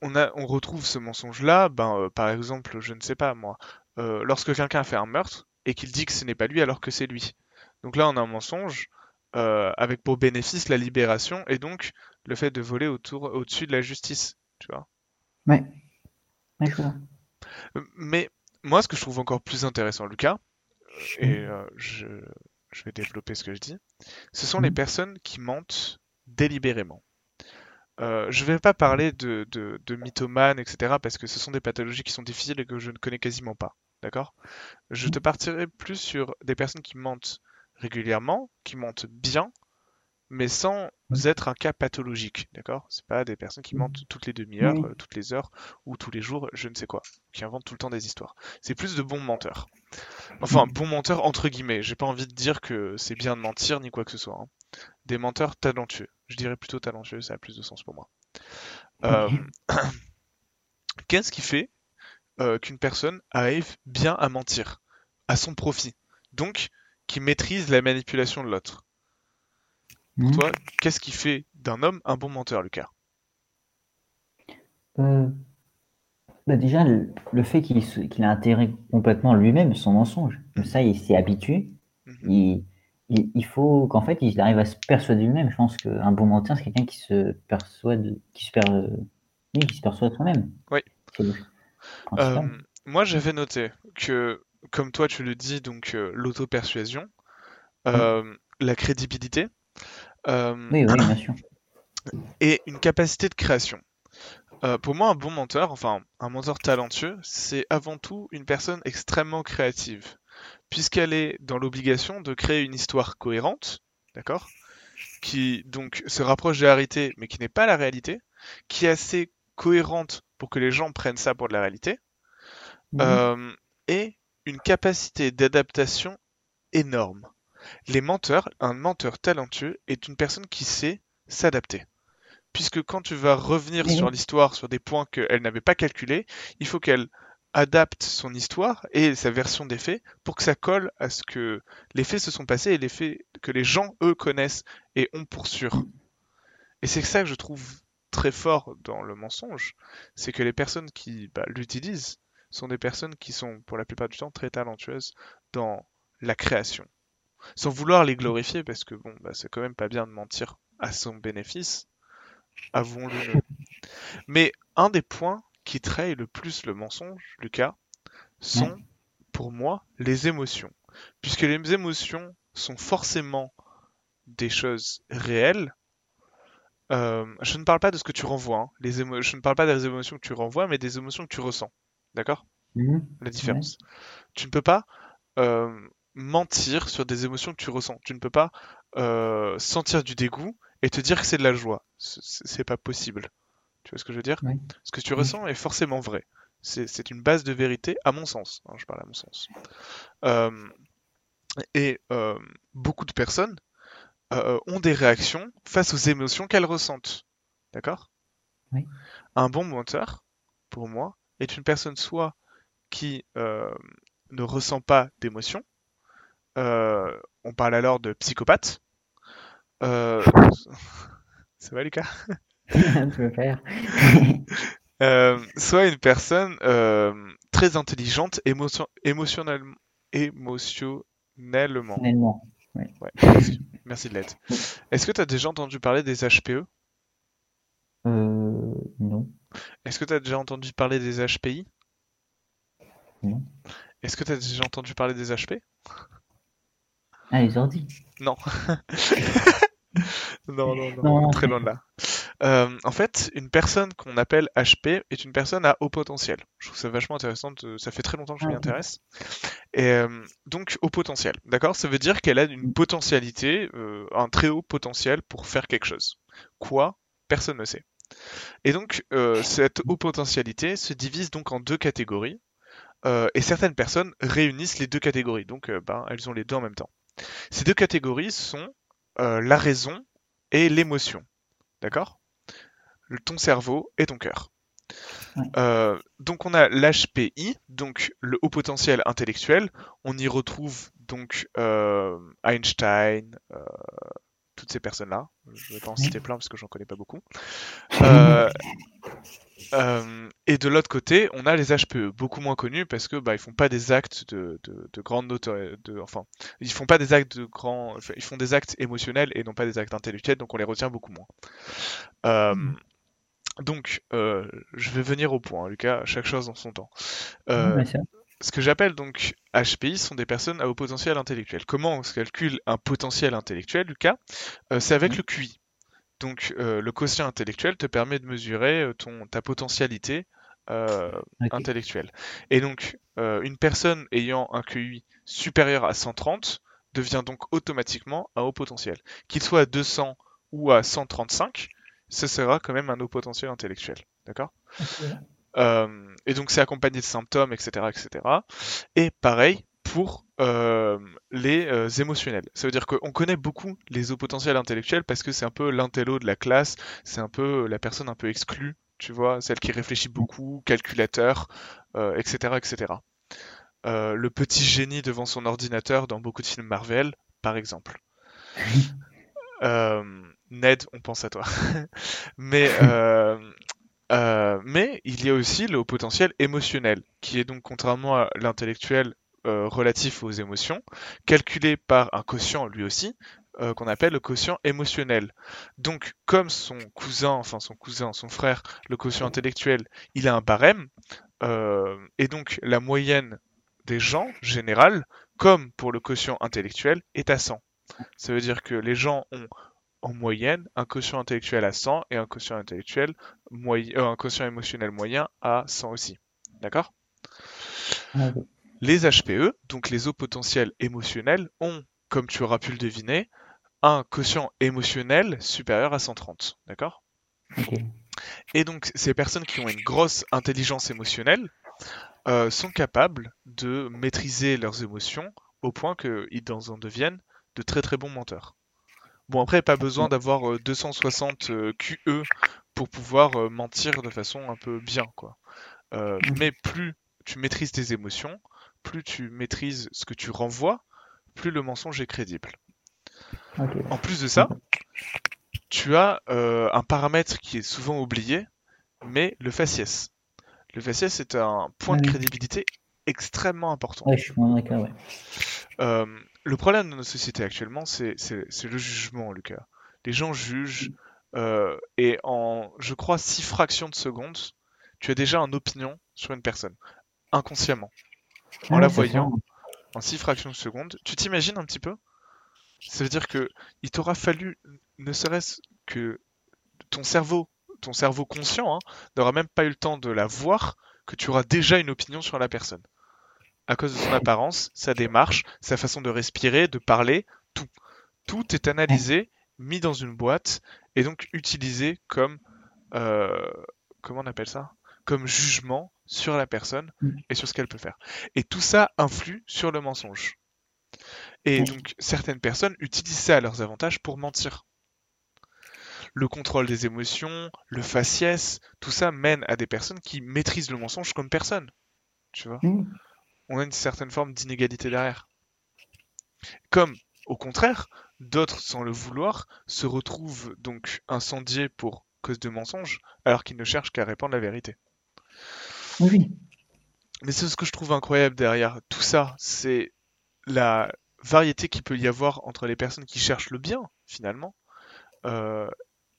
on, a, on retrouve ce mensonge-là, ben, euh, par exemple, je ne sais pas moi, euh, lorsque quelqu'un fait un meurtre et qu'il dit que ce n'est pas lui alors que c'est lui. Donc là, on a un mensonge avec pour bénéfice la libération et donc le fait de voler autour, au-dessus de la justice, tu vois. Ouais. Mais moi, ce que je trouve encore plus intéressant, Lucas, et je, je, vais développer ce que je dis, ce sont les mmh. personnes qui mentent délibérément. Euh, je ne vais pas parler de, de, de mythomane, etc., parce que ce sont des pathologies qui sont difficiles et que je ne connais quasiment pas. D'accord? Je te partirai plus sur des personnes qui mentent régulièrement, qui mentent bien, mais sans être un cas pathologique. D'accord? C'est pas des personnes qui mentent toutes les demi-heures, euh, toutes les heures ou tous les jours, je ne sais quoi, qui inventent tout le temps des histoires. C'est plus de bons menteurs. Enfin, bons menteurs entre guillemets. J'ai pas envie de dire que c'est bien de mentir ni quoi que ce soit. Hein. Des menteurs talentueux. Je dirais plutôt talentueux, ça a plus de sens pour moi. Euh, Qu'est-ce qui fait qu'une personne arrive bien à mentir à son profit? Donc, qui maîtrise la manipulation de l'autre. Pour mhm. toi, qu'est-ce qui fait d'un homme un bon menteur, Lucas? Euh, bah Déjà, le, fait qu'il a intégré complètement lui-même son mensonge. Comme ça, il s'est habitué. Mhm. il, faut qu'en fait, il arrive à se persuader lui-même. Je pense qu'un bon menteur, c'est quelqu'un qui se persuade, qui se, qui se perçoit soi-même. Oui. Euh, moi, j'avais noté que, comme toi tu le dis, donc euh, l'auto-persuasion, la crédibilité, oui, oui, bien sûr. Et une capacité de création. Euh, pour moi, un bon menteur, enfin un menteur talentueux, c'est avant tout une personne extrêmement créative, puisqu'elle est dans l'obligation de créer une histoire cohérente, d'accord Qui donc se rapproche de la réalité, mais qui n'est pas la réalité, qui est assez cohérente pour que les gens prennent ça pour de la réalité, mhm. euh, et une capacité d'adaptation énorme. Les menteurs, un menteur talentueux est une personne qui sait s'adapter. Puisque quand tu vas revenir sur l'histoire, sur des points qu'elle n'avait pas calculés, il faut qu'elle adapte son histoire et sa version des faits pour que ça colle à ce que les faits se sont passés et les faits que les gens, eux, connaissent et ont pour sûr. Et c'est ça que je trouve très fort dans le mensonge, c'est que les personnes qui bah, l'utilisent sont des personnes qui sont, pour la plupart du temps, très talentueuses dans la création sans vouloir les glorifier, parce que bon, bah, c'est quand même pas bien de mentir à son bénéfice, avouons-le. Mais un des points qui trahit le plus le mensonge, Lucas, sont pour moi les émotions. Puisque les émotions sont forcément des choses réelles. Euh, je ne parle pas de ce que tu renvoies, hein. les je ne parle pas des émotions que tu renvoies, mais des émotions que tu ressens. D'accord? Mhm. La différence. Tu ne peux pas euh, mentir sur des émotions que tu ressens. Tu ne peux pas euh, sentir du dégoût et te dire que c'est de la joie. C'est pas possible. Tu vois ce que je veux dire? Ce que tu ressens est forcément vrai. C'est une base de vérité, à mon sens. Hein, je parle à mon sens. Euh, et euh, beaucoup de personnes ont des réactions face aux émotions qu'elles ressentent. D'accord? Un bon menteur, pour moi, est une personne soit qui ne ressent pas d'émotions, euh, on parle alors de psychopathe. Euh, ça va Lucas? Faire. Euh, soit une personne très intelligente émotionnellement. émotionnellement. merci, de l'aide. Est-ce que tu as déjà entendu parler des HPE Non. Est-ce que tu as déjà entendu parler des HPI Non. Est-ce que tu as déjà entendu parler des HP ah, les ordi Non. non, non, non, très loin de là. Euh, en fait, une personne qu'on appelle HP est une personne à haut potentiel. Je trouve ça vachement intéressant, ça fait très longtemps que je m'y intéresse. Et euh, donc, haut potentiel, d'accord? Ça veut dire qu'elle a une potentialité, euh, un très haut potentiel pour faire quelque chose. Quoi? Personne ne sait. Et donc, cette haute potentialité se divise donc en deux catégories. et certaines personnes réunissent les deux catégories, donc ben, elles ont les deux en même temps. Ces deux catégories sont euh, la raison et l'émotion. D'accord? Ton cerveau et ton cœur. Euh, donc on a l'HPI, donc le haut potentiel intellectuel. On y retrouve donc euh, Einstein, toutes ces personnes-là. Je vais pas en citer plein parce que j'en connais pas beaucoup. Euh, et de l'autre côté, on a les HPE, beaucoup moins connus parce que bah, ils font pas des actes de, de, grande de, enfin, ils font pas des actes de grand, ils font des actes émotionnels et non pas des actes intellectuels, donc on les retient beaucoup moins. Euh, hmm. Donc, euh, je vais venir au point, Lucas, chaque chose en son temps. ce que j'appelle donc HPI sont des personnes à haut potentiel intellectuel. Comment on se calcule un potentiel intellectuel, Lucas? C'est avec le QI. Donc euh, le quotient intellectuel te permet de mesurer euh, ton, ta potentialité euh, intellectuelle. Et donc une personne ayant un QI supérieur à 130 devient donc automatiquement un haut potentiel. Qu'il soit à 200 ou à 135, ce sera quand même un haut potentiel intellectuel. D'accord? Et donc c'est accompagné de symptômes, etc. etc. Et pareil, pour euh, les euh, émotionnels. Ça veut dire qu'on connaît beaucoup les hauts potentiels intellectuels parce que c'est un peu l'intello de la classe, c'est un peu la personne un peu exclue tu vois, celle qui réfléchit beaucoup, calculateur, etc., etc. le petit génie devant son ordinateur dans beaucoup de films Marvel, par exemple. Ned, on pense à toi. mais, mais il y a aussi le potentiel émotionnel, qui est donc, contrairement à l'intellectuel relatif aux émotions, calculé par un quotient lui aussi, euh, qu'on appelle le quotient émotionnel. Donc, comme son cousin, enfin son cousin, son frère, le quotient intellectuel, il a un barème, euh, et donc la moyenne des gens, générale, comme pour le quotient intellectuel, est à 100. Ça veut dire que les gens ont en moyenne un quotient intellectuel à 100 et un quotient intellectuel moyen, euh, un quotient émotionnel moyen à 100 aussi. D'accord? Les HPE, donc les hauts potentiels émotionnels, ont, comme tu auras pu le deviner, un quotient émotionnel supérieur à 130. D'accord? Et donc, ces personnes qui ont une grosse intelligence émotionnelle euh, sont capables de maîtriser leurs émotions au point qu'ils en deviennent de très très bons menteurs. Bon, après, pas besoin d'avoir 260 euh, QE pour pouvoir euh, mentir de façon un peu bien, quoi. mais plus tu maîtrises tes émotions, plus tu maîtrises ce que tu renvoies, plus le mensonge est crédible. En plus de ça, tu as euh, un paramètre qui est souvent oublié, mais le faciès. Le faciès est un point de crédibilité extrêmement important. Euh, le problème de notre société actuellement, c'est le jugement, Lucas. Les gens jugent, euh, et en, je crois, 6 fractions de seconde, tu as déjà une opinion sur une personne, inconsciemment. En la voyant, en 6 fractions de seconde. Tu t'imagines un petit peu? Ça veut dire que il t'aura fallu, ne serait-ce que ton cerveau, ton cerveau conscient, hein, n'aura même pas eu le temps de la voir, que tu auras déjà une opinion sur la personne. À cause de son apparence, sa démarche, sa façon de respirer, de parler, tout. Tout est analysé, mis dans une boîte, et donc utilisé comme... Euh, comment on appelle ça? Comme jugement sur la personne mm. et sur ce qu'elle peut faire. Et tout ça influe sur le mensonge. Et donc, certaines personnes utilisent ça à leurs avantages pour mentir. Le contrôle des émotions, le faciès, tout ça mène à des personnes qui maîtrisent le mensonge comme personne. Tu vois? Mmh. On a une certaine forme d'inégalité derrière. Comme, au contraire, d'autres, sans le vouloir, se retrouvent donc incendiés pour cause de mensonges, alors qu'ils ne cherchent qu'à répandre la vérité. Oui. Mais c'est ce que je trouve incroyable derrière tout ça, c'est la variété qu'il peut y avoir entre les personnes qui cherchent le bien, finalement, euh,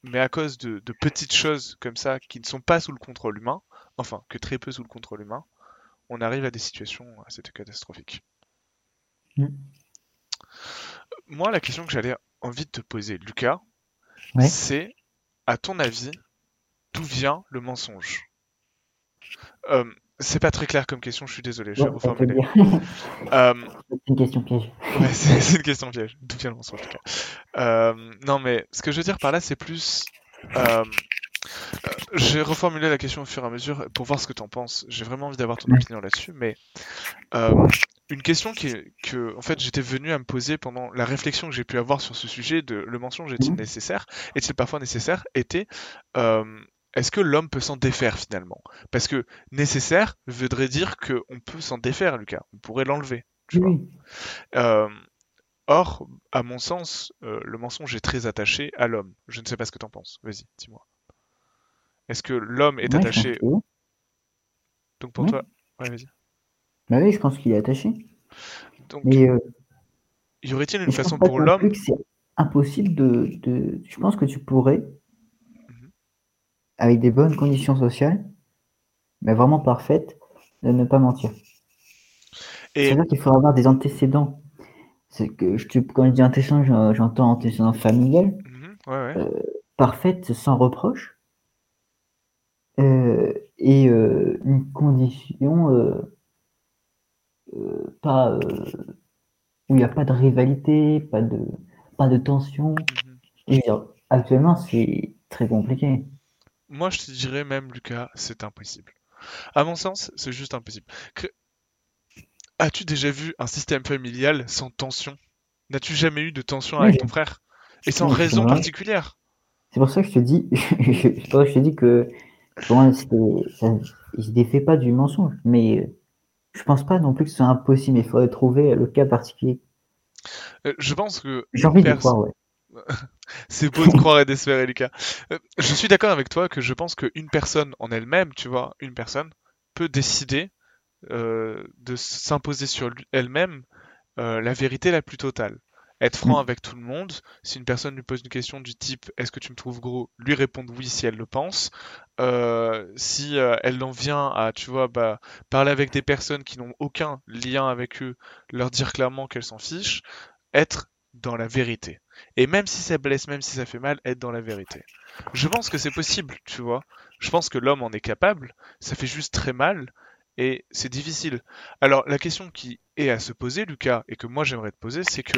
mais à cause de, petites choses comme ça qui ne sont pas sous le contrôle humain, enfin que très peu sous le contrôle humain, on arrive à des situations assez catastrophiques. Mm. Moi, la question que j'avais envie de te poser, Lucas, c'est, à ton avis, d'où vient le mensonge? Euh, c'est pas très clair comme question, je suis désolé, je vais reformuler. Euh, c'est une question piège. Ouais, c'est une question piège, d'où vient le mensonge en tout cas. Euh, non, mais ce que je veux dire par là, c'est plus. J'ai reformulé la question au fur et à mesure pour voir ce que tu en penses. J'ai vraiment envie d'avoir ton opinion là-dessus, mais une question qui, que, en fait, j'étais venu à me poser pendant la réflexion que j'ai pu avoir sur ce sujet de le mensonge est-il mmh. nécessaire, est-il parfois nécessaire, était est-ce que l'homme peut s'en défaire finalement? Parce que nécessaire voudrait dire qu'on peut s'en défaire, Lucas. On pourrait l'enlever. Euh, or, à mon sens, euh, le mensonge est très attaché à l'homme. Je ne sais pas ce que tu en penses. Vas-y, dis-moi. Est-ce que l'homme est attaché Donc pour toi, ouais, vas-y. Bah oui, je pense qu'il est attaché. Donc, euh, y aurait-il une façon pour l'homme C'est impossible de, Je pense que tu pourrais avec des bonnes conditions sociales, mais vraiment parfaites, de ne pas mentir. C'est-à-dire qu'il faut avoir des antécédents. C'est que je, quand je dis antécédents, j'entends antécédents familial, mhm, euh, parfaite, sans reproche, euh, et euh, une condition pas où il n'y a pas de rivalité, pas de pas de tension. Mhm. actuellement, c'est très compliqué. Moi, je te dirais même, Lucas, c'est impossible. À mon sens, c'est juste impossible. As-tu déjà vu un système familial sans tension? N'as-tu jamais eu de tension avec ton frère? Et sans raison particulière? C'est pour ça que je te dis, c'est pour ça que je te dis que Pour moi, il se défait pas du mensonge, mais je pense pas non plus que ce soit impossible. Il faudrait trouver le cas particulier. Euh, je pense que. J'ai envie de croire, ouais. C'est beau de croire et d'espérer, Lucas. Euh, je suis d'accord avec toi que je pense qu'une personne en elle-même, tu vois, une personne peut décider euh, de s'imposer sur elle-même la vérité la plus totale être franc mm. avec tout le monde. Si une personne lui pose une question du type est-ce que tu me trouves gros, lui répondre oui si elle le pense. Euh, si euh, elle en vient à, tu vois, bah, parler avec des personnes qui n'ont aucun lien avec eux, leur dire clairement qu'elle s'en fiche, être dans la vérité. Et même si ça blesse, même si ça fait mal, être dans la vérité. Je pense que c'est possible, tu vois. Je pense que l'homme en est capable. Ça fait juste très mal et c'est difficile. Alors la question qui est à se poser, Lucas, et que moi j'aimerais te poser, c'est que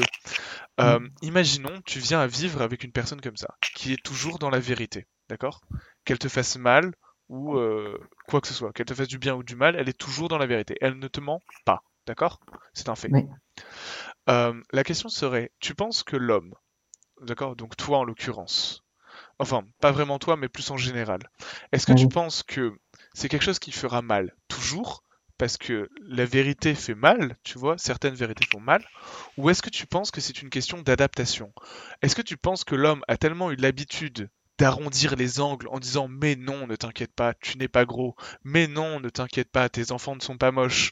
euh, mm. imaginons tu viens à vivre avec une personne comme ça, qui est toujours dans la vérité, d'accord? Qu'elle te fasse mal ou euh, quoi que ce soit, qu'elle te fasse du bien ou du mal, elle est toujours dans la vérité. Elle ne te ment pas, d'accord? C'est un fait. Euh, la question serait, tu penses que l'homme, d'accord? Donc toi en l'occurrence, enfin pas vraiment toi, mais plus en général, est-ce que tu penses que c'est quelque chose qui fera mal toujours parce que la vérité fait mal, tu vois, certaines vérités font mal, ou est-ce que tu penses que c'est une question d'adaptation? Est-ce que tu penses que l'homme a tellement eu l'habitude d'arrondir les angles en disant mais non, ne t'inquiète pas, tu n'es pas gros, mais non, ne t'inquiète pas, tes enfants ne sont pas moches,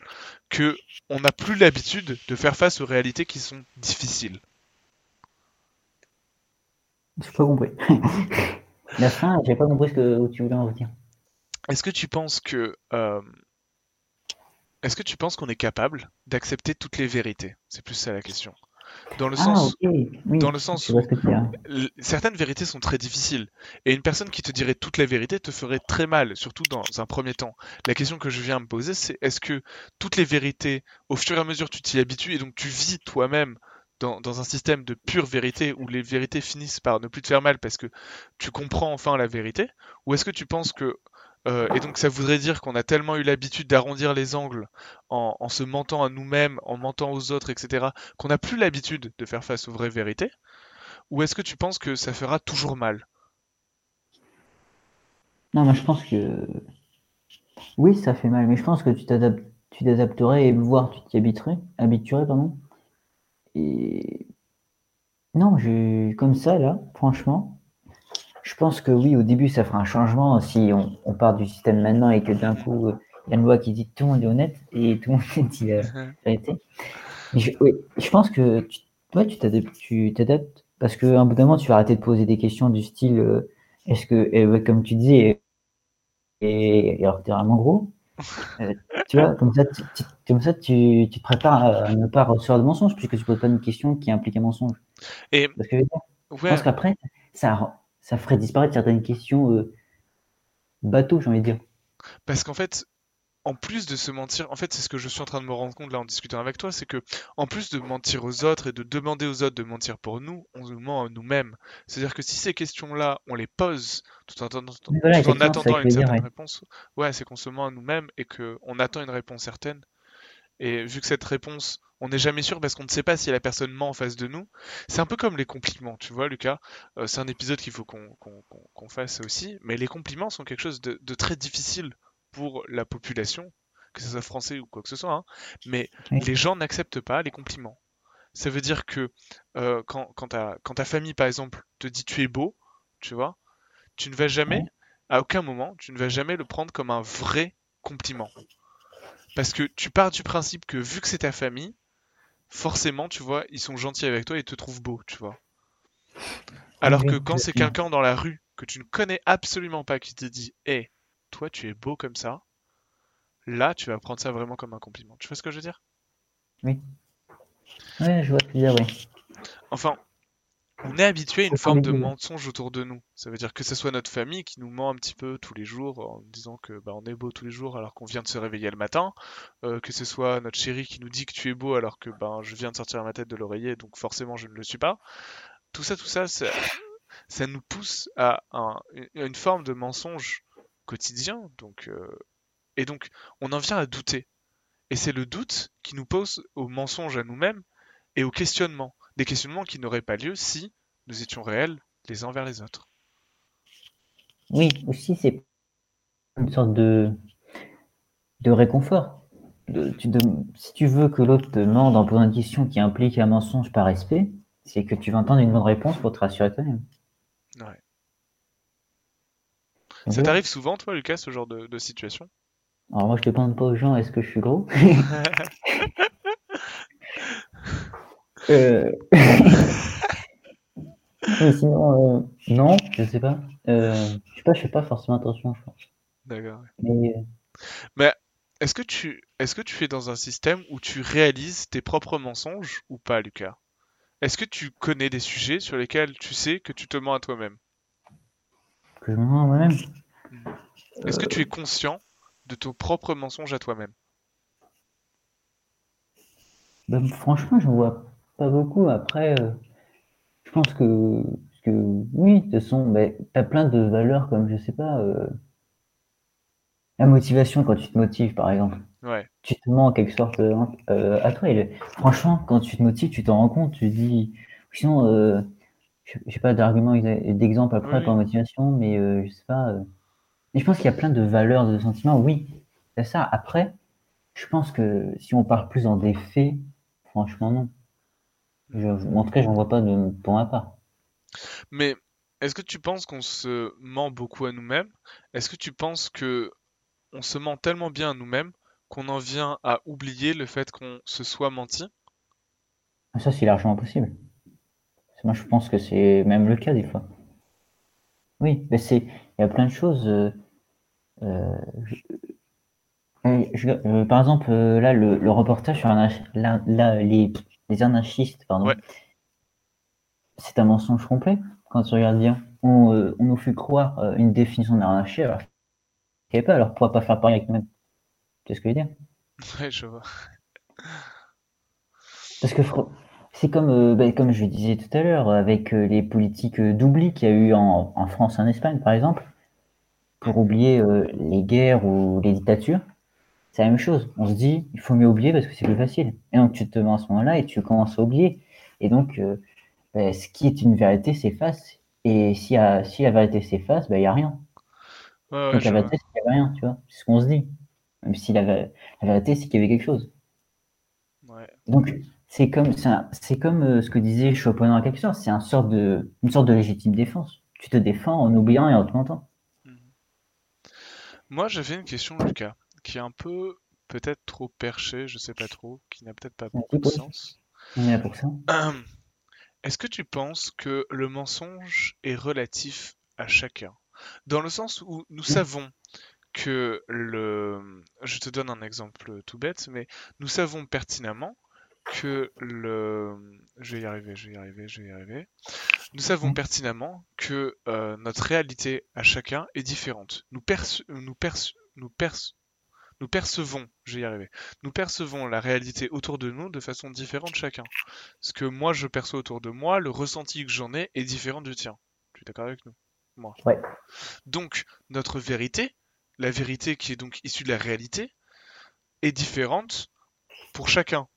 que on n'a plus l'habitude de faire face aux réalités qui sont difficiles J'ai pas compris. La fin, j'ai pas compris ce que tu voulais en dire. Est-ce que tu penses que euh, est-ce que tu penses qu'on est capable d'accepter toutes les vérités? C'est plus ça la question. Dans le ah, sens, dans le sens où certaines vérités sont très difficiles et une personne qui te dirait toutes les vérités te ferait très mal, surtout dans un premier temps. La question que je viens me poser, c'est est-ce que toutes les vérités, au fur et à mesure, tu t'y habitues et donc tu vis toi-même dans, un système de pure vérité où les vérités finissent par ne plus te faire mal parce que tu comprends enfin la vérité, ou est-ce que tu penses que euh, et donc ça voudrait dire qu'on a tellement eu l'habitude d'arrondir les angles en, se mentant à nous-mêmes, en mentant aux autres, etc., qu'on n'a plus l'habitude de faire face aux vraies vérités Ou est-ce que tu penses que ça fera toujours mal? Non, moi je pense que oui, ça fait mal, mais je pense que tu t'adapterais et voir tu t'y habituerais, habituerais, pardon. Et non, j'ai comme ça là, franchement, je pense que oui, au début, ça fera un changement si on, part du système maintenant et que d'un coup, euh, il y a une loi qui dit tout le monde est honnête et tout le monde dit la vérité. je, oui, je pense que tu, toi, tu t'adaptes parce qu'à un bout d'un moment, tu vas arrêter de poser des questions du style euh, est-ce que, comme tu disais, et, alors tu es vraiment gros, euh, tu vois, comme ça, tu, comme ça tu, te prépares à ne pas recevoir de mensonges puisque tu poses pas une question qui implique un mensonge. Et parce que, je pense qu'après, ça, ça ferait disparaître certaines questions euh, bateau, j'ai envie de dire. Parce qu'en fait, en plus de se mentir, en fait, c'est ce que je suis en train de me rendre compte là en discutant avec toi, c'est que en plus de mentir aux autres et de demander aux autres de mentir pour nous, on nous ment à nous-mêmes. C'est-à-dire que si ces questions-là, on les pose tout en, attendant, une certaine réponse, ouais, c'est qu'on se ment à nous-mêmes et qu'on attend une réponse certaine. Et vu que cette réponse, on n'est jamais sûr parce qu'on ne sait pas si la personne ment en face de nous. C'est un peu comme les compliments, tu vois, Lucas. Euh, c'est un épisode qu'il faut qu'on fasse aussi. Mais les compliments sont quelque chose de, très difficile pour la population, que ce soit français ou quoi que ce soit. Hein. Mais les gens n'acceptent pas les compliments. Ça veut dire que euh, quand, quand, ta, famille, par exemple, te dit tu es beau, tu vois, tu ne vas jamais, à aucun moment, tu ne vas jamais le prendre comme un vrai compliment. Parce que tu pars du principe que vu que c'est ta famille, forcément, tu vois, ils sont gentils avec toi et te trouvent beau, tu vois. Alors que quand c'est quelqu'un dans la rue que tu ne connais absolument pas qui te dit Hé, toi tu es beau comme ça, là tu vas prendre ça vraiment comme un compliment. Tu vois ce que je veux dire? Oui. Ouais, je vois ce que tu veux dire, oui. Enfin, on est habitué à une forme de mensonge autour de nous. Ça veut dire que ce soit notre famille qui nous ment un petit peu tous les jours en disant que bah, on est beau tous les jours alors qu'on vient de se réveiller le matin, euh, que ce soit notre chérie qui nous dit que tu es beau alors que ben je viens de sortir ma tête de l'oreiller donc forcément je ne le suis pas. Tout ça, tout ça, ça, nous pousse à, une forme de mensonge quotidien. Donc, euh, et donc on en vient à douter. Et c'est le doute qui nous pose au mensonge à nous-mêmes et au questionnement des questionnements qui n'auraient pas lieu si nous étions réels les uns vers les autres. Oui, aussi c'est une sorte de, de réconfort. De, tu si tu veux que l'autre te demande en posant une question qui implique un mensonge par respect, c'est que tu vas entendre une bonne réponse pour te rassurer toi-même. Ouais. Ça t'arrive souvent, toi, Lucas, ce genre de, situation? Alors moi, je te demande pas aux gens est-ce que je suis gros? euh... sinon, euh, non, je sais pas. Euh, je sais pas, je fais pas forcément attention, je pense. D'accord. Mais, euh, Mais est-ce que tu est-ce que tu es dans un système où tu réalises tes propres mensonges ou pas, Lucas? Est-ce que tu connais des sujets sur lesquels tu sais que tu te mens à toi-même? Que je me mens à moi-même. Est-ce que tu es conscient de ton propre mensonge à toi-même? Ben, Franchement, je vois pas beaucoup. Après, je pense que, que oui, de toute façon, ben, tu as plein de valeurs comme, je sais pas, euh, la motivation quand tu te motives, par exemple. Ouais. Tu te mens en quelque sorte euh, euh, à toi. franchement, quand tu te motives, tu t'en rends compte, tu te dis, sinon, euh, je sais pas d'argument d'exemple après pour la motivation, mais je sais pas. mais je pense qu'il y a plein de valeurs, de sentiments. Oui, c'est ça. Après, je pense que si on part plus dans des faits, franchement, non en tout cas, j'en vois pas de, pour ma part. Mais est-ce que tu penses qu'on se ment beaucoup à nous-mêmes? Est-ce que tu penses que on se ment tellement bien à nous-mêmes qu'on en vient à oublier le fait qu'on se soit menti? Ça, c'est largement possible. Moi, je pense que c'est même le cas des fois. Oui, mais c'est il y a plein de choses. Euh, euh, euh, par exemple, là, le, reportage sur les les anarchistes, pardon. C'est un mensonge complet quand tu regardes bien. On, euh, nous fait croire euh, une définition d'anarchie alors qu'il n'y pas, alors pourquoi pas faire pareil avec nous-mêmes? Sais ce que je veux dire? Ouais, je vois. Parce que c'est comme, euh, bah, comme je disais tout à l'heure, avec les politiques d'oubli qu'il y a eu en, en, France et en Espagne, par exemple, pour oublier les guerres ou les dictatures c'est la même chose. On se dit, il faut mieux oublier parce que c'est plus facile. Et donc, tu te mets à ce moment-là et tu commences à oublier. Et donc, euh, ben, ce qui est une vérité s'efface. Et si, si la vérité s'efface, ben, il n'y a rien. donc, la vérité, c'est qu'il n'y avait rien, tu vois. C'est ce qu'on se dit. Même si la, vérité, c'est qu'il y avait quelque chose. Donc, c'est comme, c'est comme euh, ce que disait Schopenhauer en quelque sorte. C'est un sorte de, une sorte de légitime défense. Tu te défends en oubliant et en te mentant. Moi, j'avais une question, Lucas qui est un peu peut-être trop perché, je sais pas trop, qui n'a peut-être pas beaucoup de sens. Est-ce que tu penses que le mensonge est relatif à chacun? Dans le sens où nous savons que le... Je te donne un exemple tout bête, mais nous savons pertinemment que le... Je vais y arriver, je vais y arriver, je vais y arriver. Nous savons pertinemment que euh, notre réalité à chacun est différente. Nous, perce... nous, perce... nous, perce nous percevons, je vais y arriver, nous percevons la réalité autour de nous de façon différente chacun. Ce que moi je perçois autour de moi, le ressenti que j'en ai est différent du tien. Tu es d'accord avec nous? Moi. Ouais. Donc, notre vérité, la vérité qui est donc issue de la réalité, est différente pour chacun.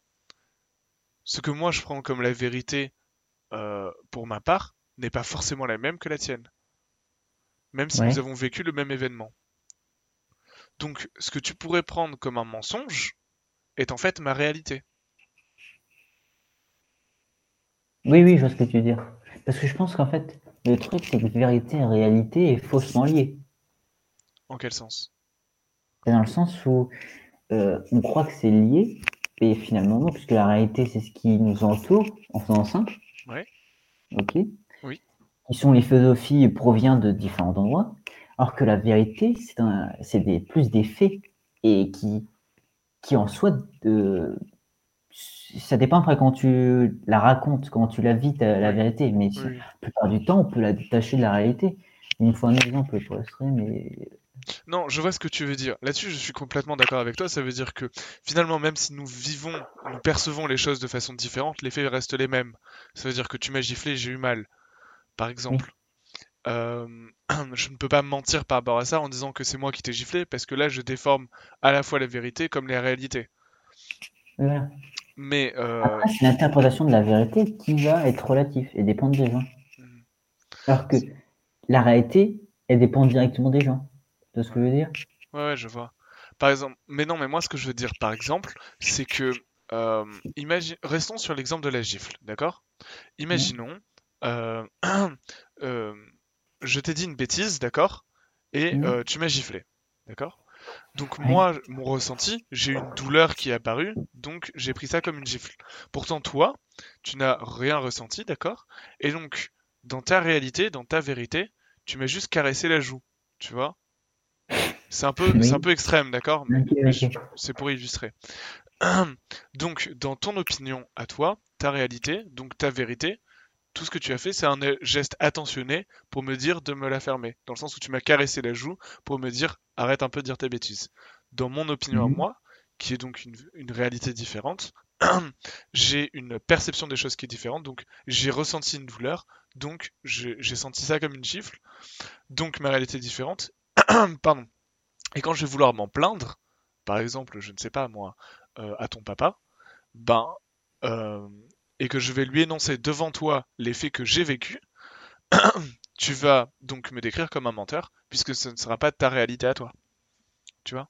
Ce que moi je prends comme la vérité euh, pour ma part n'est pas forcément la même que la tienne. Même si nous avons vécu le même événement. Donc, ce que tu pourrais prendre comme un mensonge est en fait ma réalité. Oui, oui, je vois ce que tu veux dire. Parce que je pense qu'en fait, le truc, c'est que vérité et réalité est faussement lié. En quel sens? Dans le sens où euh, on croit que c'est lié, et finalement non, puisque la réalité, c'est ce qui nous entoure, en faisant simple. Oui. Ok. Oui. Qui sont les philosophies provient de différents endroits. Alors que la vérité, c'est des, plus des faits et qui, qui en soi, de, ça dépend après quand tu la racontes, quand tu la vis, la vérité. Mais la plupart du temps, on peut la détacher de la réalité. Une fois un exemple pour mais. Non, je vois ce que tu veux dire. Là-dessus, je suis complètement d'accord avec toi. Ça veut dire que finalement, même si nous vivons, nous percevons les choses de façon différente, les faits restent les mêmes. Ça veut dire que tu m'as giflé, j'ai eu mal, par exemple. Euh, je ne peux pas mentir par rapport à ça en disant que c'est moi qui t'ai giflé, parce que là, je déforme à la fois la vérité comme les réalités. Mais euh... Après, c'est l'interprétation de la vérité qui va être relative et dépendre des gens. Mhm. Alors que la réalité, elle dépend directement des gens. Tu ce que je veux dire? Ouais, ouais, je vois. Par exemple, mais non, mais moi, ce que je veux dire, par exemple, c'est que, euh, imagine, restons sur l'exemple de la gifle, d'accord? Imaginons, euh, euh, je t'ai dit une bêtise, d'accord? Et Mhm. tu m'as giflé, d'accord? Donc moi, mon ressenti, j'ai une douleur qui est apparue, donc j'ai pris ça comme une gifle. Pourtant toi, tu n'as rien ressenti, d'accord? Et donc, dans ta réalité, dans ta vérité, tu m'as juste caressé la joue, tu vois? C'est un peu, c'est un peu extrême, d'accord? C'est pour illustrer. donc, dans ton opinion à toi, ta réalité, donc ta vérité, tout ce que tu as fait, c'est un geste attentionné pour me dire de me la fermer. Dans le sens où tu m'as caressé la joue pour me dire arrête un peu de dire tes bêtises. Dans mon opinion à mhm. moi, qui est donc une, une réalité différente, j'ai une perception des choses qui est différente. Donc j'ai ressenti une douleur, donc j'ai senti ça comme une gifle. Donc ma réalité est différente. Pardon. Et quand je vais vouloir m'en plaindre, par exemple, je ne sais pas moi, euh, à ton papa, ben euh, et que je vais lui énoncer devant toi les faits que j'ai vécus, tu vas donc me décrire comme un menteur, puisque ce ne sera pas ta réalité à toi. Tu vois?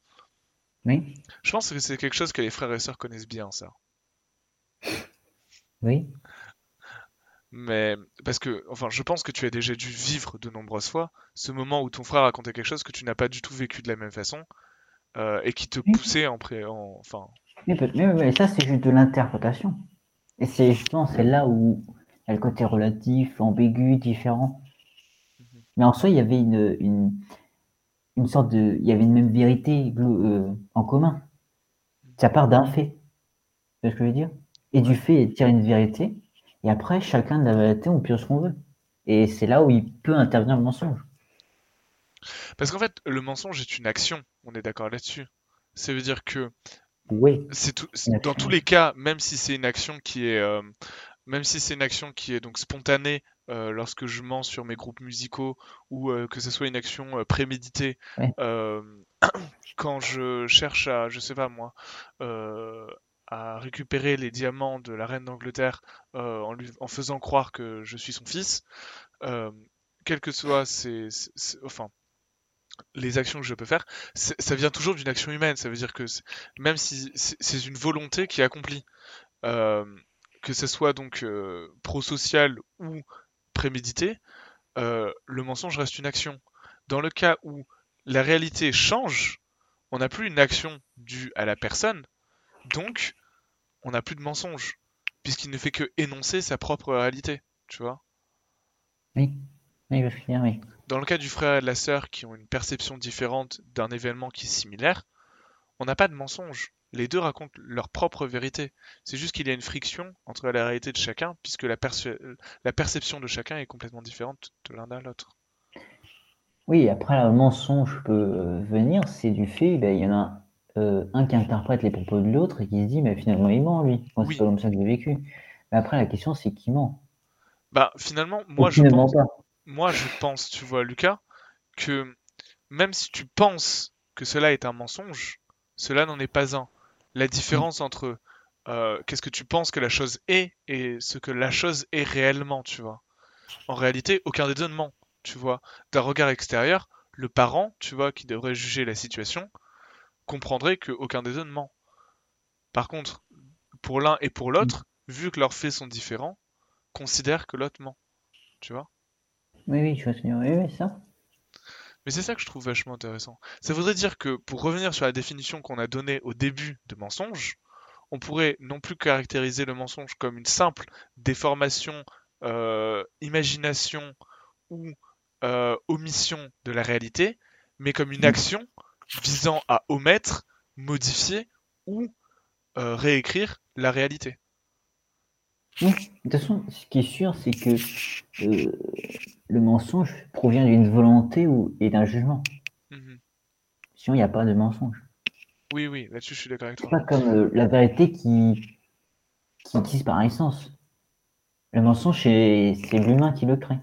Oui. Je pense que c'est quelque chose que les frères et sœurs connaissent bien, ça. Oui. Mais parce que, enfin, je pense que tu as déjà dû vivre de nombreuses fois ce moment où ton frère racontait quelque chose que tu n'as pas du tout vécu de la même façon euh, et qui te poussait en, pré... en... enfin. Mais, mais ça c'est juste de l'interprétation. Et c'est justement c'est là où il y a le côté relatif, ambigu, différent. Mhm. Mais en soi, il y avait une, une, une sorte de. Il y avait une même vérité euh, en commun. Ça part d'un fait. Tu vois ce que je veux dire? Et du fait, il tire une vérité. Et après, chacun de la vérité, on pioche ce qu'on veut. Et c'est là où il peut intervenir le mensonge. Parce qu'en fait, le mensonge est une action. On est d'accord là-dessus. Ça veut dire que oui. C'est tout, dans tous les cas, même si c'est une action qui est, euh, même si c'est une action qui est donc spontanée euh, lorsque je mens sur mes groupes musicaux ou euh, que ce soit une action préméditée, quand je cherche à, je sais pas moi, à récupérer les diamants de la reine d'Angleterre en, lui, en faisant croire que je suis son fils, quel que soit ses, enfin les actions que je peux faire, ça vient toujours d'une action humaine. Ça veut dire que même si c'est une volonté qui est accomplie, euh, que ce soit donc euh, pro-social ou prémédité, euh, le mensonge reste une action. Dans le cas où la réalité change, on n'a plus une action due à la personne, donc on n'a plus de mensonge, puisqu'il ne fait que énoncer sa propre réalité, tu vois. Oui, oui, oui. Dans le cas du frère et de la sœur qui ont une perception différente d'un événement qui est similaire, on n'a pas de mensonge. Les deux racontent leur propre vérité. C'est juste qu'il y a une friction entre la réalité de chacun, puisque la, perception de chacun est complètement différente de l'un à l'autre. Oui, après, le mensonge peut euh, venir, c'est du fait, ben, il y en a euh, un qui interprète les propos de l'autre et qui se dit, mais finalement, il ment, lui, c'est pas comme ça que j'ai vécu. Mais après, la question, c'est qui ment Bah, finalement, moi, je pense moi je pense, tu vois, Lucas, que même si tu penses que cela est un mensonge, cela n'en est pas un. La différence entre euh, qu'est-ce que tu penses que la chose est et ce que la chose est réellement, tu vois. En réalité, aucun des deux ne ment, tu vois. D'un regard extérieur, le parent, tu vois, qui devrait juger la situation, comprendrait que aucun des deux ne ment. Par contre, pour l'un et pour l'autre, vu que leurs faits sont différents, considère que l'autre ment. Tu vois? Oui, oui, je vois Oui, oui, ça. Mais c'est ça que je trouve vachement intéressant. Ça voudrait dire que, pour revenir sur la définition qu'on a donnée au début de mensonge, on pourrait non plus caractériser le mensonge comme une simple déformation, euh, imagination ou euh, omission de la réalité, mais comme une action visant à omettre, modifier ou euh, réécrire la réalité. de toute façon, ce qui est sûr, c'est que le mensonge provient d'une volonté ou, et d'un jugement. Mhm. Sinon, il n'y a pas de mensonge. Oui, oui, là-dessus, je suis d'accord avec toi. C'est pas comme euh, la vérité qui, qui existe par essence. Le mensonge, c'est l'humain qui le crée.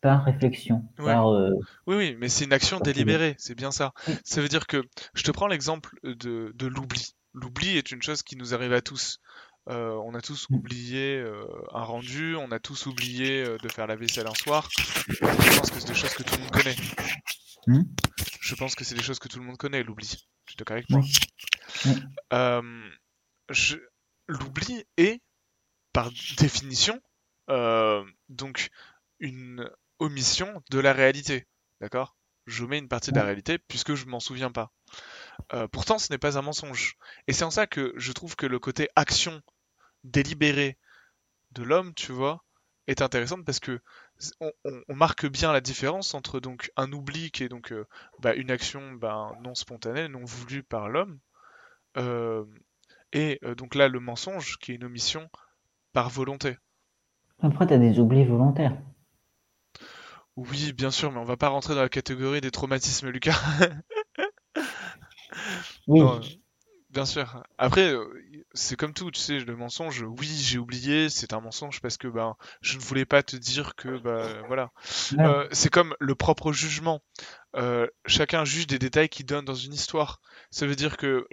Par réflexion. Euh, oui, oui, mais c'est une action délibérée, c'est bien ça. Ça veut dire que, je te prends l'exemple de, de l'oubli. L'oubli est une chose qui nous arrive à tous. Euh, on a tous mm. oublié euh, un rendu, on a tous oublié de faire la vaisselle un soir. Je pense que c'est des choses que tout le monde connaît. Mm. je pense que c'est des choses que tout le monde connaît, l'oubli. Tu es d'accord avec moi L'oubli est, par définition, donc une omission de la réalité. D'accord? Je mets une partie de la réalité puisque je m'en souviens pas. Euh, pourtant, ce n'est pas un mensonge. Et c'est en ça que je trouve que le côté action délibérée de l'homme, tu vois, est intéressante parce que on, marque bien la différence entre donc un oubli qui est donc euh, bah, une action bah, non spontanée, non voulue par l'homme, euh, et euh, donc là le mensonge qui est une omission par volonté. Après, tu as des oublis volontaires. Oui, bien sûr, mais on va pas rentrer dans la catégorie des traumatismes, Lucas. oui. Bien sûr. Après, euh, c'est comme tout, tu sais, le mensonge, oui, j'ai oublié, c'est un mensonge parce que ben, je ne voulais pas te dire que, bah, voilà. Euh, c'est comme le propre jugement. Euh, chacun juge des détails qu'il donne dans une histoire. Ça veut dire que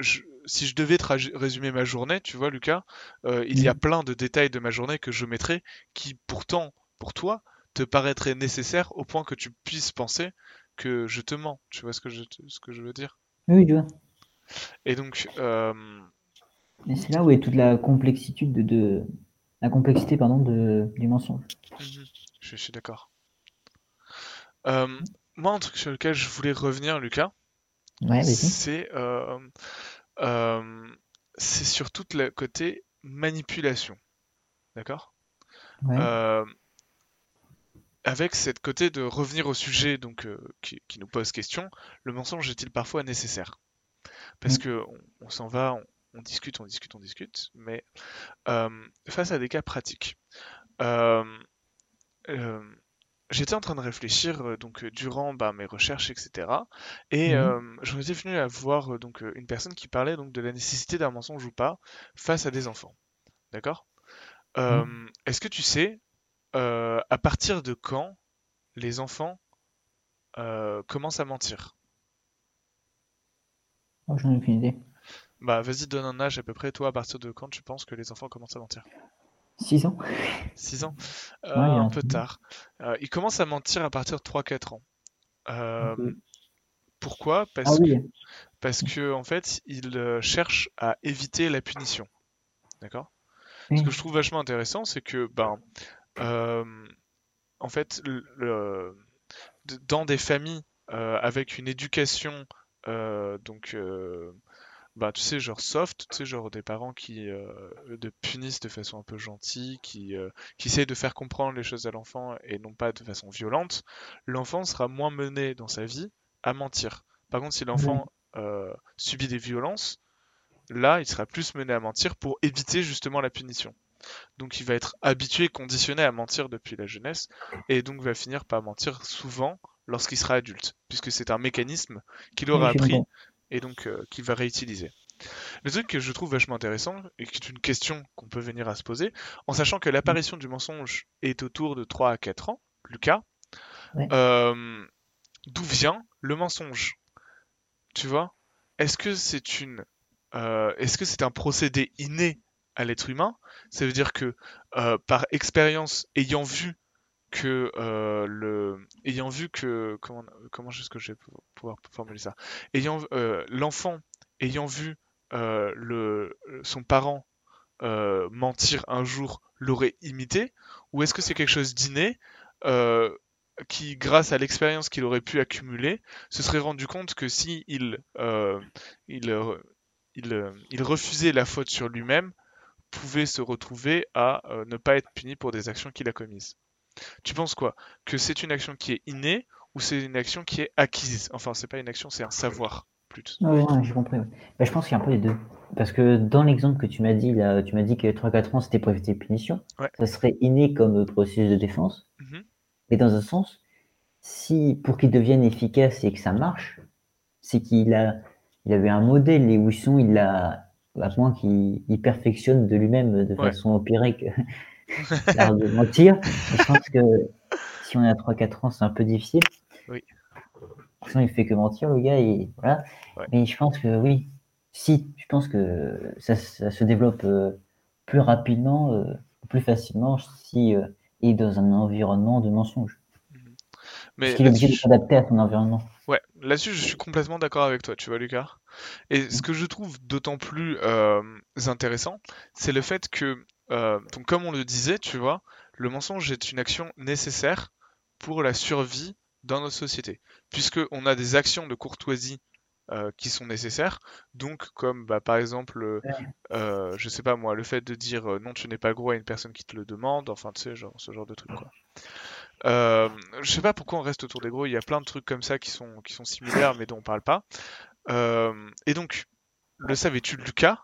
si je devais te résumer ma journée, tu vois, Lucas, il y a plein de détails de ma journée que je mettrais qui, pourtant, pour toi, te paraîtraient nécessaires au point que tu puisses penser que je te mens. Tu vois ce que je, ce que je veux dire? Oui, tu vois. Et donc. Euh, c'est là où est toute la complexité de, la complexité pardon de, du mensonge. Mhm. je, suis d'accord. Euh, moi, un truc sur lequel je voulais revenir, Lucas, c'est euh, c'est sur tout le côté manipulation. D'accord? Avec cette côté de revenir au sujet donc qui, qui, nous pose question, le mensonge est-il parfois nécessaire? Parce mm. que on, s'en va, on, discute, on discute, on discute, mais euh, face à des cas pratiques. Euh, euh, j'étais en train de réfléchir donc durant bah, mes recherches, etc. Et mmh. j'en étais venu à voir donc une personne qui parlait donc de la nécessité d'un mensonge ou pas face à des enfants. D'accord? Mmh. Est-ce que tu sais à partir de quand les enfants commencent à mentir? Oh, j'en ai aucune idée. Bah, vas-y, donne un âge à peu près, toi, à partir de quand tu penses que les enfants commencent à mentir? 6 ans. 6 ans? Euh, Un peu tard. Euh, ils commencent à mentir à partir de 3-4 ans. Euh, pourquoi? Parce, ah que, parce que, en fait, ils cherchent à éviter la punition. D'accord? Ce que je trouve vachement intéressant, c'est que, ben, en fait, le, dans des familles avec une éducation euh, donc, euh, bah, tu sais, genre soft, tu sais, genre des parents qui euh, de punissent de façon un peu gentille, qui, qui essayent de faire comprendre les choses à l'enfant et non pas de façon violente, l'enfant sera moins mené dans sa vie à mentir. Par contre, si l'enfant subit des violences, là, il sera plus mené à mentir pour éviter justement la punition. Donc il va être habitué, conditionné à mentir depuis la jeunesse, et donc va finir par mentir souvent lorsqu'il sera adulte, puisque c'est un mécanisme qu'il aura appris et donc euh, qu'il va réutiliser. Le truc que je trouve vachement intéressant, et qui est une question qu'on peut venir à se poser, en sachant que l'apparition du mensonge est autour de 3 à 4 ans, Lucas, euh, d'où vient le mensonge? Tu vois? Est-ce que c'est une... Euh, est-ce que c'est un procédé inné à l'être humain Ça veut dire que par expérience, ayant vu que euh, le ayant vu que comment comment est-ce que je vais pouvoir formuler ça? Ayant euh, l'enfant ayant vu euh, le son parent mentir un jour l'aurait imité? Ou est-ce que c'est quelque chose d'inné qui grâce à l'expérience qu'il aurait pu accumuler se serait rendu compte que si il il, il, il refusait la faute sur lui-même pouvait se retrouver à ne pas être puni pour des actions qu'il a commises tu penses quoi? Que c'est une action qui est innée ou c'est une action qui est acquise? Enfin, c'est pas une action, c'est un savoir plus. Oui, j'ai compris. Bah, je pense qu'il y a un peu les deux. Parce que dans l'exemple que tu m'as dit, là, tu m'as dit que 3-4 ans c'était pour éviter les punitions. Ça serait inné comme processus de défense. Mm Mais dans un sens, si pour qu'il devienne efficace et que ça marche, c'est qu'il a, il avait un modèle et où ils sont, il a, à moins qu'il perfectionne de lui-même de façon empirique l'art de mentir. je pense que si on est à 3-4 ans, c'est un peu difficile. Oui. Sinon, il fait que mentir, le gars. Et, voilà. Mais je pense que oui, si, je pense que ça, se développe euh, plus rapidement, euh, plus facilement si euh, il est dans un environnement de mensonge. Mais Parce qu'il est obligé de s'adapter à son environnement. Ouais, Là-dessus, je suis complètement d'accord avec toi, tu vois, Lucas. Et ce que je trouve d'autant plus euh, intéressant, c'est le fait que, euh, donc comme on le disait, tu vois, le mensonge est une action nécessaire pour la survie dans notre société, puisque on a des actions de courtoisie euh, qui sont nécessaires. Donc, comme bah, par exemple, euh, je sais pas moi, le fait de dire non, tu n'es pas gros à une personne qui te le demande, enfin, tu sais, genre ce genre de truc quoi. Je sais pas pourquoi on reste autour des gros, il y a plein de trucs comme ça qui sont, qui sont similaires mais dont on parle pas. Euh, et donc, le savais-tu Lucas?